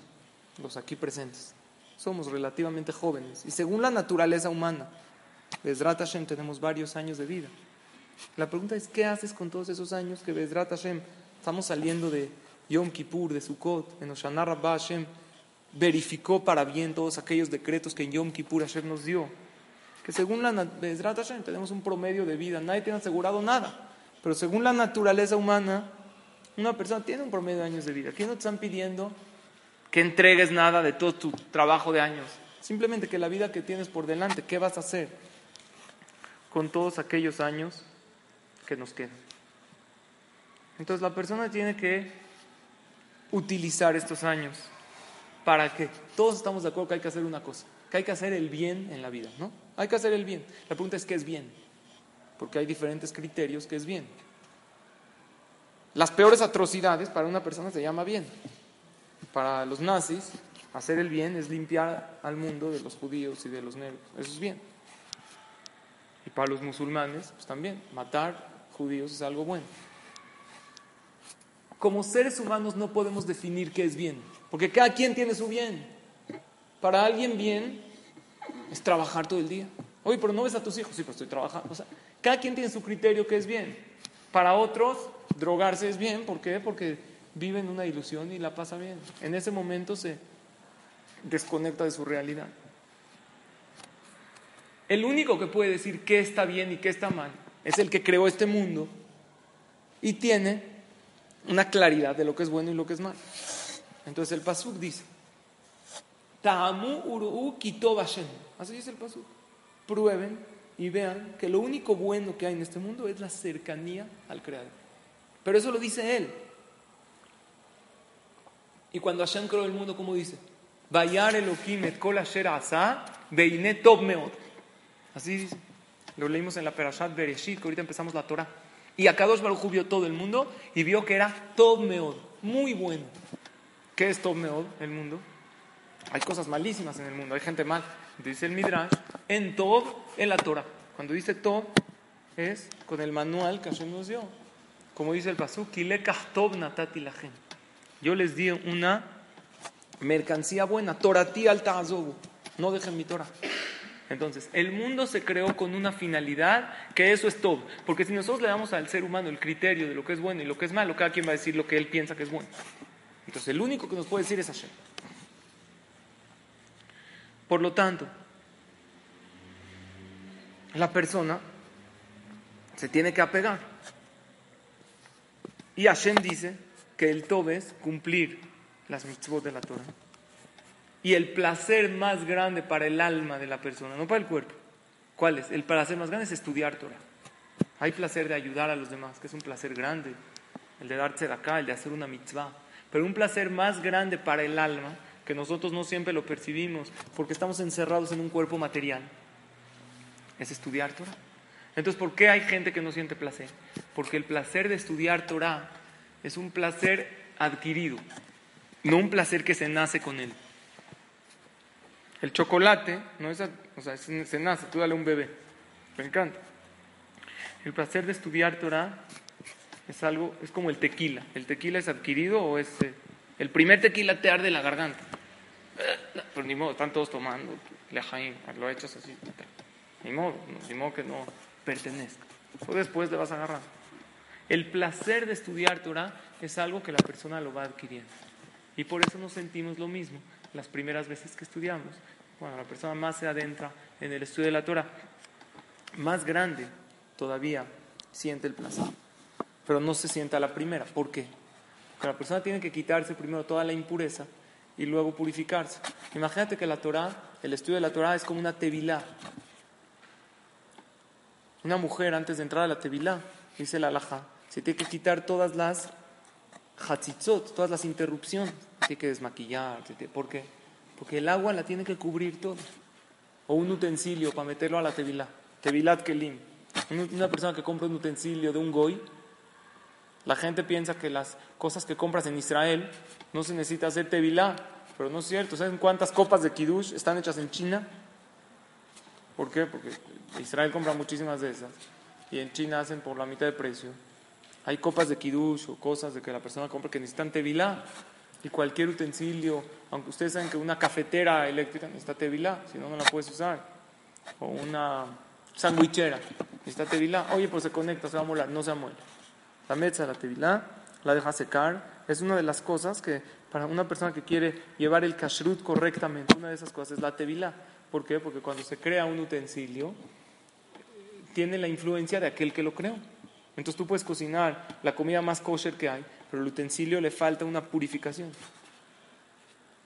S1: los aquí presentes, somos relativamente jóvenes y según la naturaleza humana, Bezrat Hashem tenemos varios años de vida. La pregunta es, ¿qué haces con todos esos años que Bezrat Hashem, estamos saliendo de Yom Kippur, de Sukkot, en Oshana Rabbah Hashem, verificó para bien todos aquellos decretos que en Yom Kippur Hashem nos dio? Que según la Bezrat Hashem tenemos un promedio de vida, nadie tiene asegurado nada, pero según la naturaleza humana, una persona tiene un promedio de años de vida. ¿Qué nos están pidiendo? que entregues nada de todo tu trabajo de años. Simplemente que la vida que tienes por delante, ¿qué vas a hacer con todos aquellos años que nos quedan? Entonces la persona tiene que utilizar estos años para que todos estamos de acuerdo que hay que hacer una cosa, que hay que hacer el bien en la vida, ¿no? Hay que hacer el bien. La pregunta es qué es bien, porque hay diferentes criterios que es bien. Las peores atrocidades para una persona se llama bien. Para los nazis, hacer el bien es limpiar al mundo de los judíos y de los negros. Eso es bien. Y para los musulmanes, pues también, matar judíos es algo bueno. Como seres humanos no podemos definir qué es bien, porque cada quien tiene su bien. Para alguien bien es trabajar todo el día. Oye, pero no ves a tus hijos, sí, pero estoy trabajando. O sea, cada quien tiene su criterio qué es bien. Para otros, drogarse es bien, ¿por qué? Porque viven una ilusión y la pasa bien. En ese momento se desconecta de su realidad. El único que puede decir qué está bien y qué está mal es el que creó este mundo y tiene una claridad de lo que es bueno y lo que es malo. Entonces el Pasuk dice, Ta'amu uru'u kitob Hashem. Así dice el Pasuk. Prueben y vean que lo único bueno que hay en este mundo es la cercanía al Creador. Pero eso lo dice él. Y cuando Hashem creó el mundo, ¿cómo dice? Vayar Elohim et kol asher asa meod. Así dice. Lo leímos en la Perashat Bereshit, que ahorita empezamos la Torah. Y Akadosh Baruj vio todo el mundo y vio que era tov meod, muy bueno. ¿Qué es tov meod, el mundo? Hay cosas malísimas en el mundo, hay gente mal. Dice el Midrash, en tov, en la Torah. Cuando dice tov, es con el manual que Hashem nos dio. Como dice el Pasuk, tov natati la gente. Yo les di una mercancía buena, Torati al no dejen mi Torah. Entonces, el mundo se creó con una finalidad que eso es todo. Porque si nosotros le damos al ser humano el criterio de lo que es bueno y lo que es malo, cada quien va a decir lo que él piensa que es bueno. Entonces, el único que nos puede decir es Hashem. Por lo tanto, la persona se tiene que apegar. Y Hashem dice que el Tob es cumplir las mitzvot de la Torah. Y el placer más grande para el alma de la persona, no para el cuerpo. ¿Cuál es? El placer más grande es estudiar Torah. Hay placer de ayudar a los demás, que es un placer grande. El de darse de acá, el de hacer una mitzvah. Pero un placer más grande para el alma, que nosotros no siempre lo percibimos, porque estamos encerrados en un cuerpo material, es estudiar Torah. Entonces, ¿por qué hay gente que no siente placer? Porque el placer de estudiar Torah es un placer adquirido, no un placer que se nace con él. El chocolate, no es, o sea, se nace, tú dale un bebé, me encanta. El placer de estudiar Torah es algo, es como el tequila. ¿El tequila es adquirido o es eh, el primer tequila te arde la garganta? Pero ni modo, están todos tomando, lo echas así. Ni modo, ni modo que no pertenezca. O después te vas a agarrar. El placer de estudiar Torah es algo que la persona lo va adquiriendo. Y por eso nos sentimos lo mismo las primeras veces que estudiamos. Cuando la persona más se adentra en el estudio de la Torah, más grande todavía siente el placer. Pero no se sienta la primera. ¿Por qué? Porque la persona tiene que quitarse primero toda la impureza y luego purificarse. Imagínate que la Torah, el estudio de la Torah es como una tevilá. Una mujer antes de entrar a la tevilá, dice la alhaja, se tiene que quitar todas las hatzitzot, todas las interrupciones. Tiene que desmaquillar. ¿Por qué? Porque el agua la tiene que cubrir todo. O un utensilio para meterlo a la tevilá. Tevilat kelim. Una persona que compra un utensilio de un goy, la gente piensa que las cosas que compras en Israel no se necesita hacer tevilá, pero no es cierto. ¿Saben cuántas copas de kiddush están hechas en China? ¿Por qué? Porque Israel compra muchísimas de esas y en China hacen por la mitad de precio. Hay copas de kiddush o cosas de que la persona compra que necesitan tevilá y cualquier utensilio, aunque ustedes saben que una cafetera eléctrica necesita tevilá, si no, no la puedes usar. O una sandwichera necesita tevilá. Oye, pues se conecta, se va a molar, no se muere. La mezza, la tevilá, la deja secar. Es una de las cosas que para una persona que quiere llevar el kashrut correctamente, una de esas cosas es la tevilá. ¿Por qué? Porque cuando se crea un utensilio, tiene la influencia de aquel que lo creó. Entonces tú puedes cocinar la comida más kosher que hay, pero el utensilio le falta una purificación.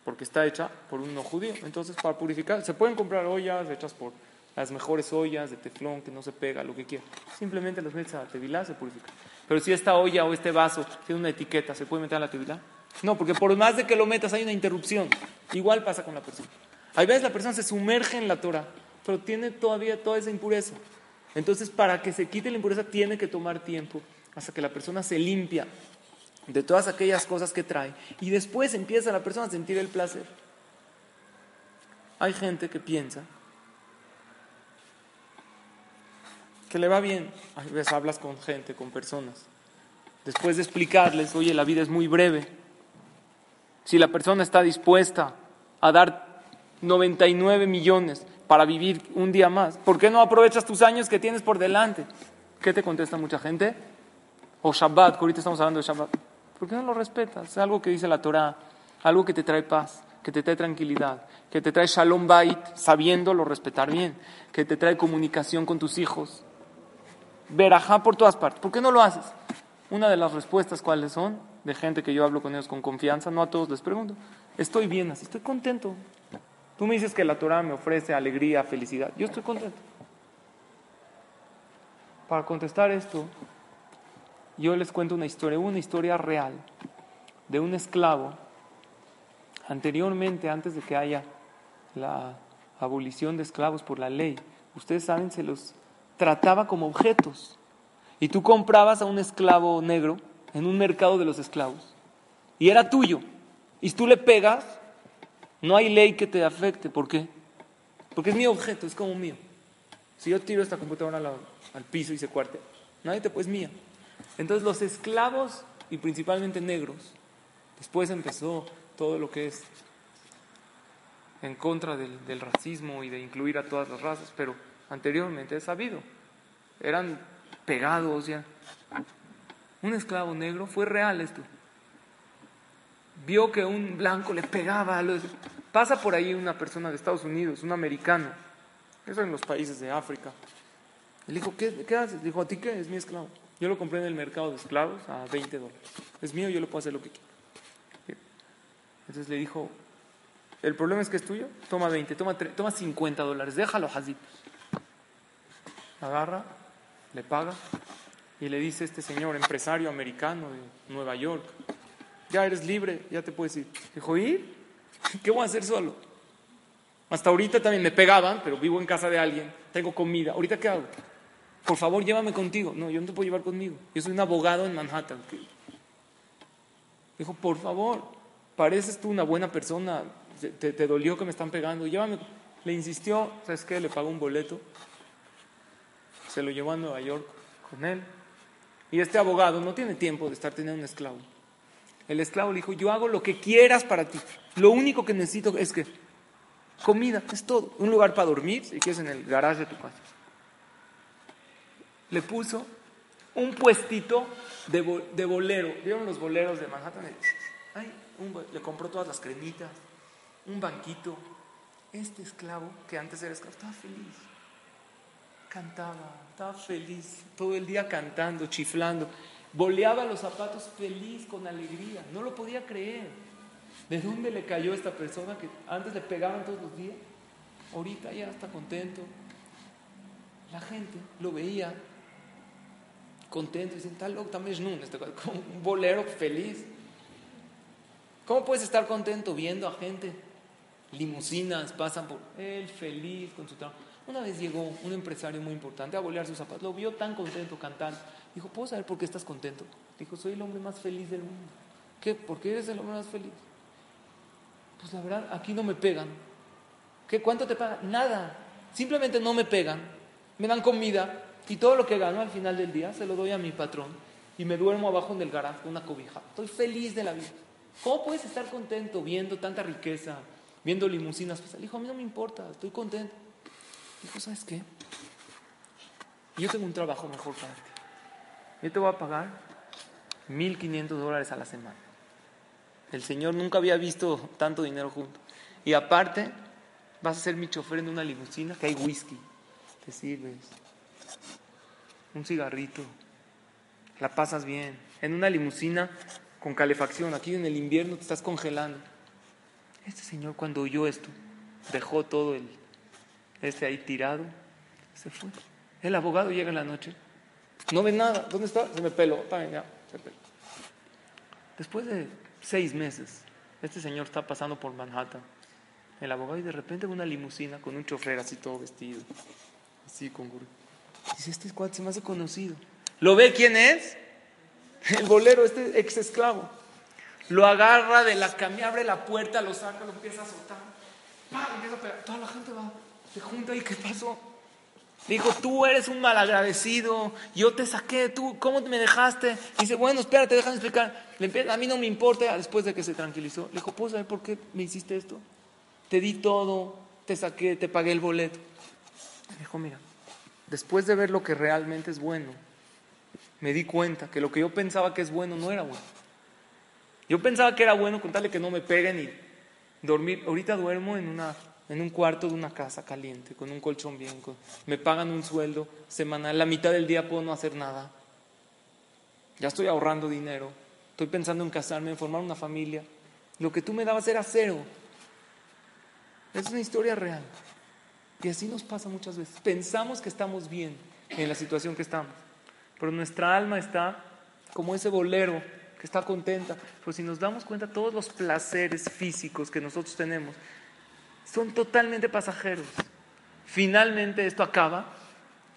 S1: porque está hecha por un no judío. Entonces, para purificar, se pueden comprar ollas hechas por las mejores ollas de teflón que no se pega, lo que quiera. Simplemente las metes a la tevilá, se purifica. Pero si esta olla o este vaso tiene una etiqueta, ¿se puede meter a la tevilá? No, porque por más de que lo metas hay una interrupción. Igual pasa con la persona. Hay veces la persona se sumerge en la Torah, pero tiene todavía toda esa impureza. Entonces, para que se quite la impureza, tiene que tomar tiempo hasta que la persona se limpia de todas aquellas cosas que trae y después empieza la persona a sentir el placer. Hay gente que piensa que le va bien. A veces hablas con gente, con personas. Después de explicarles, oye, la vida es muy breve. Si la persona está dispuesta a dar 99 millones para vivir un día más, ¿por qué no aprovechas tus años que tienes por delante? ¿Qué te contesta mucha gente? O Shabbat, que ahorita estamos hablando de Shabbat. ¿Por qué no lo respetas? Es algo que dice la Torah, algo que te trae paz, que te trae tranquilidad, que te trae shalom bait, sabiéndolo respetar bien, que te trae comunicación con tus hijos. Verajá por todas partes. ¿Por qué no lo haces? Una de las respuestas, ¿cuáles son? De gente que yo hablo con ellos con confianza, no a todos les pregunto. Estoy bien así, estoy contento. Tú me dices que la Torah me ofrece alegría, felicidad. Yo estoy contento. Para contestar esto, yo les cuento una historia, una historia real de un esclavo. Anteriormente, antes de que haya la abolición de esclavos por la ley, ustedes saben, se los trataba como objetos. Y tú comprabas a un esclavo negro en un mercado de los esclavos. Y era tuyo. Y si tú le pegas, no hay ley que te afecte. ¿Por qué? Porque es mi objeto, es como mío. Si yo tiro esta computadora al, piso y se cuarte, nadie te pues mía. Entonces los esclavos, y principalmente negros, después empezó todo lo que es en contra del, racismo y de incluir a todas las razas, pero anteriormente es sabido, eran pegados ya. Un esclavo negro fue real esto. Vio que un blanco le pegaba a los... Pasa por ahí una persona de Estados Unidos, un americano, eso en los países de África. Le dijo, ¿qué, qué haces? Dijo, ¿a ti qué? Es mi esclavo. Yo lo compré en el mercado de esclavos a 20 dólares. Es mío, yo lo puedo hacer lo que quiera. Entonces le dijo, el problema es que es tuyo, toma 20, toma, toma 50 dólares, déjalo, Hazid. Agarra, le paga y le dice este señor, empresario americano de Nueva York, ya eres libre, ya te puedes ir. Dijo, ¿ir? ¿Qué voy a hacer solo? Hasta ahorita también me pegaban, pero vivo en casa de alguien, tengo comida. ¿Ahorita qué hago? Por favor, llévame contigo. No, yo no te puedo llevar conmigo. Yo soy un abogado en Manhattan. Dijo, por favor, pareces tú una buena persona. Te, dolió que me están pegando. Llévame. Le insistió, ¿sabes qué? Le pagó un boleto. Se lo llevó a Nueva York con él. Y este abogado no tiene tiempo de estar teniendo un esclavo. El esclavo le dijo, yo hago lo que quieras para ti. Lo único que necesito es que comida, es todo. Un lugar para dormir, si quieres, en el garaje de tu casa le puso un puestito de, de bolero. ¿Vieron los boleros de Manhattan? Le compró todas las cremitas, un banquito. Este esclavo, que antes era esclavo, estaba feliz. Cantaba, estaba feliz, todo el día cantando, chiflando. Boleaba los zapatos feliz, con alegría. No lo podía creer. ¿De dónde le cayó esta persona que antes le pegaban todos los días? Ahorita ya está contento. La gente lo veía contento, dicen, tal loco también este, como un bolero feliz. ¿Cómo puedes estar contento viendo a gente? Limusinas pasan por él feliz con su trabajo. Una vez llegó un empresario muy importante a bolear sus zapatos, lo vio tan contento cantando. Dijo, ¿puedo saber por qué estás contento? Dijo, soy el hombre más feliz del mundo. ¿Qué? ¿Por qué eres el hombre más feliz? Pues la verdad, aquí no me pegan. ¿Qué? ¿Cuánto te pagan? Nada. Simplemente no me pegan. Me dan comida, y todo lo que gano al final del día se lo doy a mi patrón y me duermo abajo en el garaje con una cobija. Estoy feliz de la vida. ¿Cómo puedes estar contento viendo tanta riqueza, viendo limusinas? Pues, dijo, a mí no me importa, estoy contento. Dijo, ¿sabes qué? Yo tengo un trabajo mejor para ti. Yo te voy a pagar 1.500 dólares a la semana. El Señor nunca había visto tanto dinero junto. Y aparte, vas a ser mi chofer en una limusina que hay whisky. Te sirves, un cigarrito, la pasas bien, en una limusina con calefacción, aquí en el invierno te estás congelando. Este señor cuando oyó esto, dejó todo el, este ahí tirado, se fue. El abogado llega en la noche, no ve nada, ¿dónde está? Se me peló, bien, ya, se peló. Después de seis meses, este señor está pasando por Manhattan, el abogado, y de repente una limusina con un chofer así todo vestido, así con gurú. Dice, este cuate se me hace conocido. ¿Lo ve quién es? El bolero, este ex esclavo. Lo agarra de la camilla, abre la puerta, lo saca, lo empieza a soltar. ¡Pah! Empieza a pegar. Toda la gente va, se junta y ¿qué pasó? Le dijo, tú eres un malagradecido, yo te saqué, tú, ¿cómo me dejaste? Dice, bueno, espérate, déjame explicar. Le empieza, a mí no me importa, después de que se tranquilizó. Le dijo, ¿puedo saber por qué me hiciste esto? Te di todo, te saqué, te pagué el boleto. Le dijo, mira, después de ver lo que realmente es bueno, me di cuenta que lo que yo pensaba que es bueno no era bueno. Yo pensaba que era bueno contarle que no me peguen y dormir. Ahorita duermo en, una, en un cuarto de una casa caliente, con un colchón bien. me pagan un sueldo semanal. La mitad del día puedo no hacer nada. Ya estoy ahorrando dinero. Estoy pensando en casarme, en formar una familia. Lo que tú me dabas era cero. Es una historia real. Y así nos pasa muchas veces. Pensamos que estamos bien en la situación que estamos. Pero nuestra alma está como ese bolero que está contenta. Pero si nos damos cuenta, todos los placeres físicos que nosotros tenemos son totalmente pasajeros. Finalmente esto acaba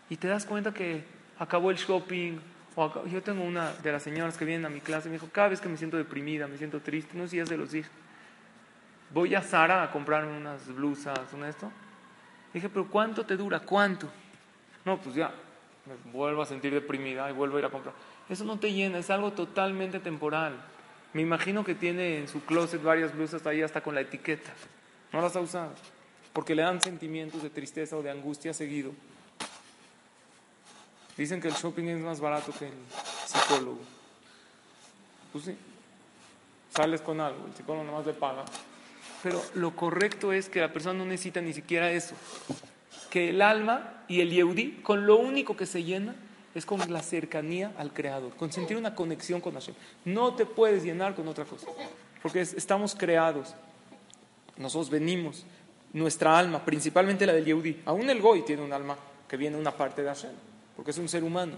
S1: y te das cuenta que acabó el shopping. O yo tengo una de las señoras que vienen a mi clase me dijo, cada vez que me siento deprimida, me siento triste, unos días se los dije. Voy a Sara a comprarme unas blusas, un esto. Dije, pero ¿cuánto te dura? ¿Cuánto? No, pues ya, me vuelvo a sentir deprimida y vuelvo a ir a comprar. Eso no te llena, es algo totalmente temporal. Me imagino que tiene en su closet varias blusas ahí hasta con la etiqueta. No las ha usado, porque le dan sentimientos de tristeza o de angustia seguido. Dicen que el shopping es más barato que el psicólogo. Pues sí, sales con algo, el psicólogo nomás le paga. Pero lo correcto es que la persona no necesita ni siquiera eso. Que el alma y el Yehudi, con lo único que se llena, es con la cercanía al Creador, con sentir una conexión con Hashem. No te puedes llenar con otra cosa, porque es- estamos creados. Nosotros venimos, nuestra alma, principalmente la del Yehudi. Aún el Goy tiene un alma que viene una parte de Hashem, porque es un ser humano.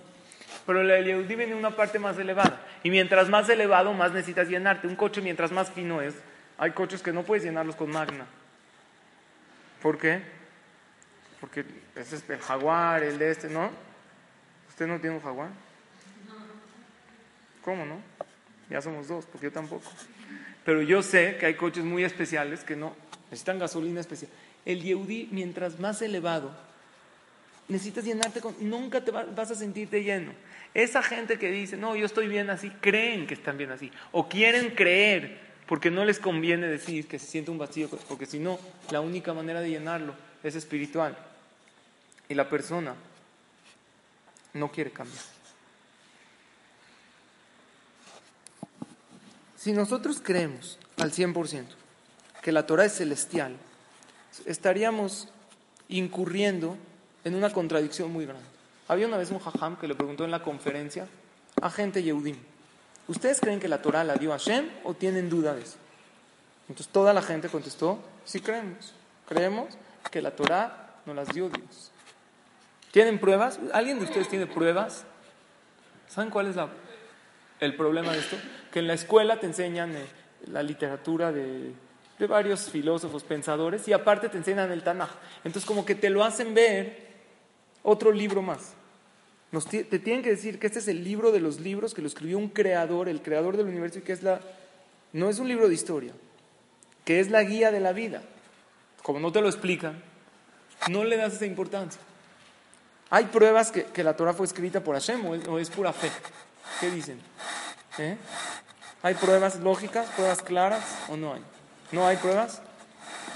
S1: Pero la del Yehudi viene una parte más elevada. Y mientras más elevado, más necesitas llenarte. Un coche, mientras más fino es, hay coches que no puedes llenarlos con magna. ¿Por qué? Porque ese es el jaguar, el de este, ¿no? ¿Usted no tiene un jaguar? ¿Cómo no? Ya somos dos, porque yo tampoco. Pero yo sé que hay coches muy especiales que no necesitan gasolina especial. El Yehudi, mientras más elevado, necesitas llenarte con. Nunca te va- vas a sentirte lleno. Esa gente que dice, no, yo estoy bien así, creen que están bien así. O quieren creer, porque no les conviene decir que se siente un vacío, porque si no, la única manera de llenarlo es espiritual. Y la persona no quiere cambiar. Si nosotros creemos al 100% que la Torah es celestial, estaríamos incurriendo en una contradicción muy grande. Había una vez un jajam que le preguntó en la conferencia a gente Yehudim, ¿ustedes creen que la Torah la dio Hashem o tienen duda de eso? Entonces toda la gente contestó, sí creemos, creemos que la Torah nos las dio Dios. ¿Tienen pruebas? ¿Alguien de ustedes tiene pruebas? ¿Saben cuál es la- el problema de esto? Que en la escuela te enseñan eh, la literatura de, de varios filósofos, pensadores, y aparte te enseñan el Tanaj. Entonces como que te lo hacen ver otro libro más. Nos te tienen que decir que este es el libro de los libros que lo escribió un creador, el creador del universo, y que es la... No es un libro de historia, que es la guía de la vida. Como no te lo explican, no le das esa importancia. ¿Hay pruebas que, que la Torah fue escrita por Hashem o es, o es pura fe? ¿Qué dicen? ¿Eh? ¿Hay pruebas lógicas, pruebas claras o no hay? ¿No hay pruebas?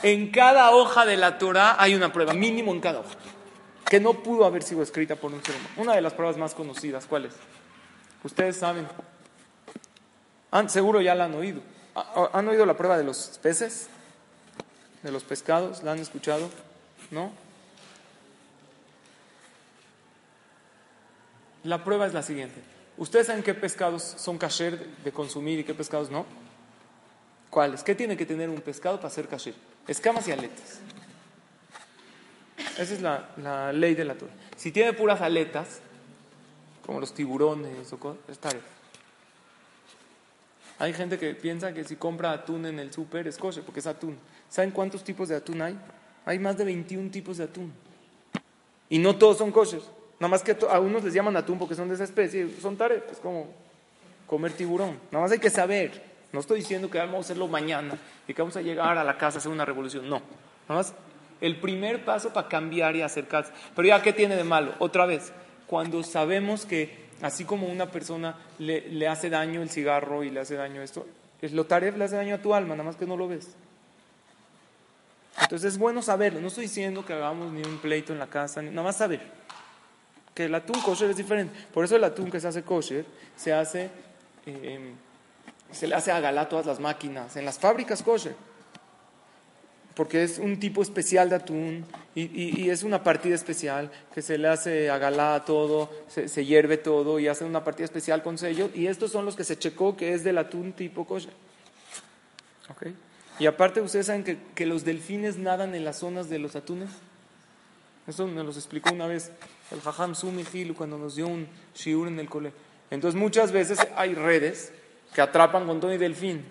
S1: En cada hoja de la Torah hay una prueba, mínimo en cada hoja, que no pudo haber sido escrita por un ser humano. Una de las pruebas más conocidas, ¿cuál es? Ustedes saben. Han- seguro ya la han oído. ¿Ha- ¿Han oído la prueba de los peces? ¿De los pescados? ¿La han escuchado? ¿No? La prueba es la siguiente. ¿Ustedes saben qué pescados son kasher de consumir y qué pescados no? ¿Cuáles? ¿Qué tiene que tener un pescado para hacer kasher? Escamas y aletas. Esa es la, la ley de la. Si tiene puras aletas, como los tiburones o cosas. Hay gente que piensa que si compra atún en el súper es kosher, porque es atún. ¿Saben cuántos tipos de atún hay? Hay más de 21 tipos de atún. Y no todos son kosher. Nada más que a unos les llaman atún porque son de esa especie. Son taref, es como comer tiburón. Nada más hay que saber. No estoy diciendo que vamos a hacerlo mañana y que vamos a llegar a la casa a hacer una revolución. No. Nada más el primer paso para cambiar y acercarse. Pero ya, ¿qué tiene de malo? Otra vez, cuando sabemos que así como una persona le, le hace daño el cigarro y le hace daño esto, es lo taref le hace daño a tu alma, nada más que no lo ves. Entonces es bueno saberlo. No estoy diciendo que hagamos ni un pleito en la casa, nada más saber que el atún kosher es diferente. Por eso el atún que se hace kosher se hace, eh, se le hace a galá todas las máquinas, en las fábricas kosher. Porque es un tipo especial de atún y, y- y es una partida especial que se le hace a galá a todo, se, se hierve todo y hace una partida especial con sello. Y estos son los que se checó que es del atún tipo kosher. ¿Ok? Y aparte, ustedes saben que, que los delfines nadan en las zonas de los atunes. Eso nos los explicó una vez el Jajam Sumi Hilu cuando nos dio un shiur en el cole. Entonces muchas veces hay redes que atrapan con todo y delfín.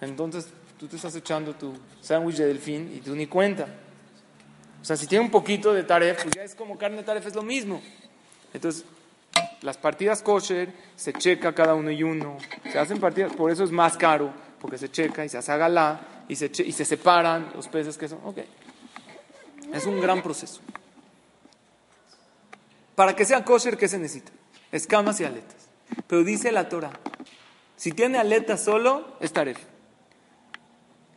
S1: Entonces tú te estás echando tu sándwich de delfín y tú ni cuenta. O sea, si tiene un poquito de taref, pues ya es como carne de taref, es lo mismo. Entonces, las partidas kosher se checa cada uno y uno. Se hacen partidas, por eso es más caro, porque se checa y se hace galá y se, y se separan los peces que son. Ok. Es un gran proceso. Para que sea kosher, ¿qué se necesita? Escamas y aletas. Pero dice la Torah, si tiene aletas solo, es taref.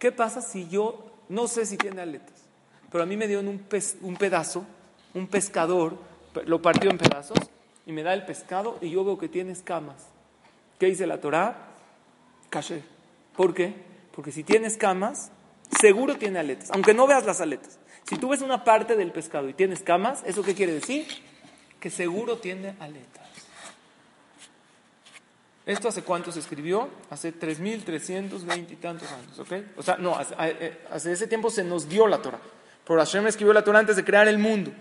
S1: ¿Qué pasa si yo no sé si tiene aletas? Pero a mí me dieron un, un pedazo, un pescador, lo partió en pedazos y me da el pescado y yo veo que tiene escamas. ¿Qué dice la Torah? Kasher. ¿Por qué? Porque si tiene escamas, seguro tiene aletas, aunque no veas las aletas. Si tú ves una parte del pescado y tiene escamas, ¿eso qué quiere decir? Que seguro tiene aletas. ¿Esto hace cuánto se escribió? Hace 3.320 y tantos años, ¿ok? O sea, no, hace, eh, hace ese tiempo se nos dio la Torah. Por Hashem escribió la Torah antes de crear el mundo.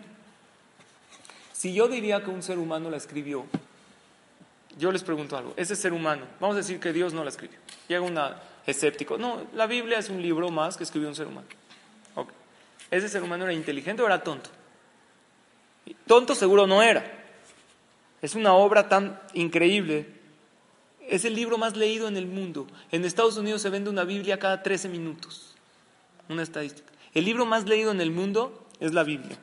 S1: Si yo diría que un ser humano la escribió, yo les pregunto algo. Ese ser humano, vamos a decir que Dios no la escribió. Llega un escéptico. No, la Biblia es un libro más que escribió un ser humano. Ok. ¿Ese ser humano era inteligente o era tonto? Tonto seguro no era. Es una obra tan increíble. Es el libro más leído en el mundo. En Estados Unidos se vende una Biblia cada 13 minutos. Una estadística. El libro más leído en el mundo es la Biblia.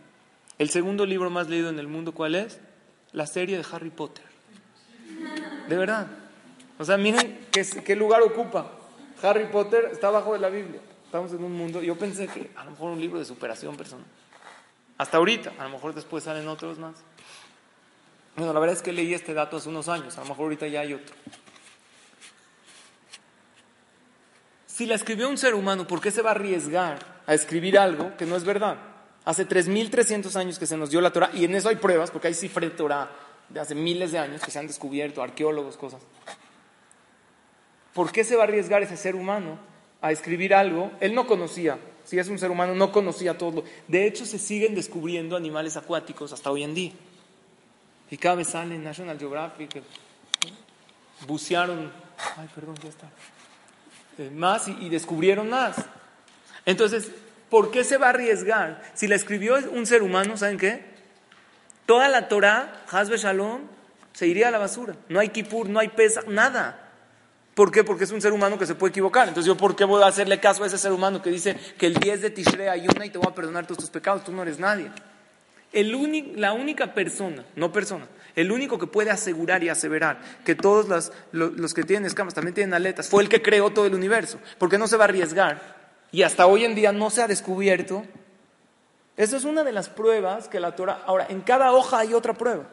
S1: El segundo libro más leído en el mundo, ¿cuál es? La serie de Harry Potter. De verdad. O sea, miren qué, lugar ocupa. Harry Potter está abajo de la Biblia. Estamos en un mundo. Yo pensé que a lo mejor un libro de superación personal. Hasta ahorita. A lo mejor después salen otros más. Bueno, la verdad es que leí este dato hace unos años. A lo mejor ahorita ya hay otro. Si la escribió un ser humano, ¿por qué se va a arriesgar a escribir algo que no es verdad? Hace 3.300 años que se nos dio la Torah, y en eso hay pruebas, porque hay cifra de Torah de hace miles de años que se han descubierto, arqueólogos, cosas. ¿Por qué se va a arriesgar ese ser humano a escribir algo? Él no conocía, si es un ser humano, no conocía todo. De hecho, se siguen descubriendo animales acuáticos hasta hoy en día. Y cada vez sale en National Geographic, bucearon, ay, perdón, ya está, más y, descubrieron más. Entonces, ¿por qué se va a arriesgar? Si la escribió un ser humano, ¿saben qué? Toda la Torah, Hazbe Shalom, se iría a la basura. No hay Kippur, no hay Pesach, nada. ¿Por qué? Porque es un ser humano que se puede equivocar. Entonces, ¿yo por qué voy a hacerle caso a ese ser humano que dice que el 10 de Tishrei ayuna y te voy a perdonar todos tus pecados? Tú no eres nadie. El la única persona, no persona, el único que puede asegurar y aseverar que todos las- lo- los que tienen escamas también tienen aletas, fue el que creó todo el universo. ¿Por qué no se va a arriesgar? Y hasta hoy en día no se ha descubierto. Esa es una de las pruebas que la Torah. Ahora, en cada hoja hay otra prueba.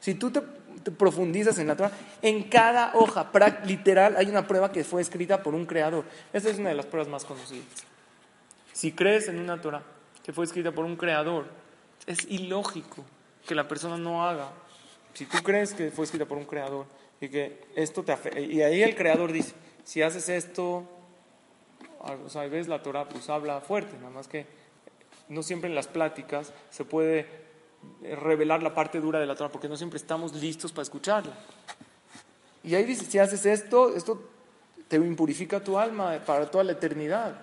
S1: Si tú te, profundizas en la Torah, en cada hoja, literal, hay una prueba que fue escrita por un creador. Esa es una de las pruebas más conocidas. Si crees en una Torah que fue escrita por un creador, es ilógico que la persona no haga. Si tú crees que fue escrita por un creador y que esto te afecta, y ahí el creador dice, si haces esto, o sea, ves la Torah, pues habla fuerte, nada más que no siempre en las pláticas se puede revelar la parte dura de la Torah, porque no siempre estamos listos para escucharla. Y ahí dice, si haces esto, esto te impurifica tu alma para toda la eternidad.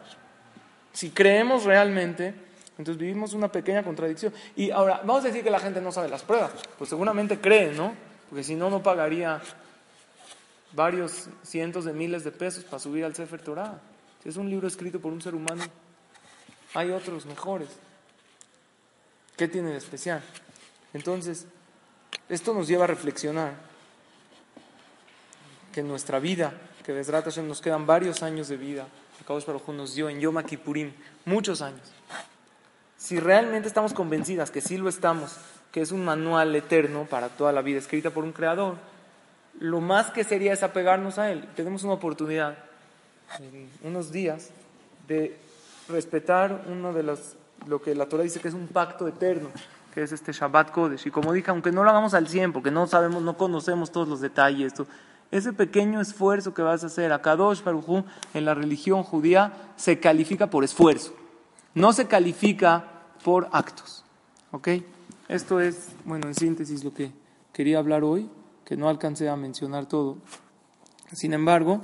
S1: Si creemos realmente, entonces vivimos una pequeña contradicción. Y ahora, vamos a decir que la gente no sabe las pruebas. Pues seguramente cree, ¿no? Porque si no, no pagaría varios cientos de miles de pesos para subir al Sefer Torah. Si es un libro escrito por un ser humano, hay otros mejores. ¿Qué tiene de especial? Entonces, esto nos lleva a reflexionar que nuestra vida, que desde Hashem nos quedan varios años de vida, Akadosh Baruj nos dio en Yom Kippurim muchos años. Si realmente estamos convencidas que sí lo estamos, que es un manual eterno para toda la vida, escrita por un creador, lo más que sería es apegarnos a él. Tenemos una oportunidad en unos días de respetar uno de los, lo que la Torah dice que es un pacto eterno, que es este Shabbat Kodesh. Y como dije, aunque no lo hagamos al 100, porque no sabemos, no conocemos todos los detalles, ese pequeño esfuerzo que vas a hacer a Kadosh Baruj en la religión judía se califica por esfuerzo, no se califica por actos. ¿Ok? Esto es, bueno, en síntesis lo que quería hablar hoy, que no alcancé a mencionar todo. Sin embargo,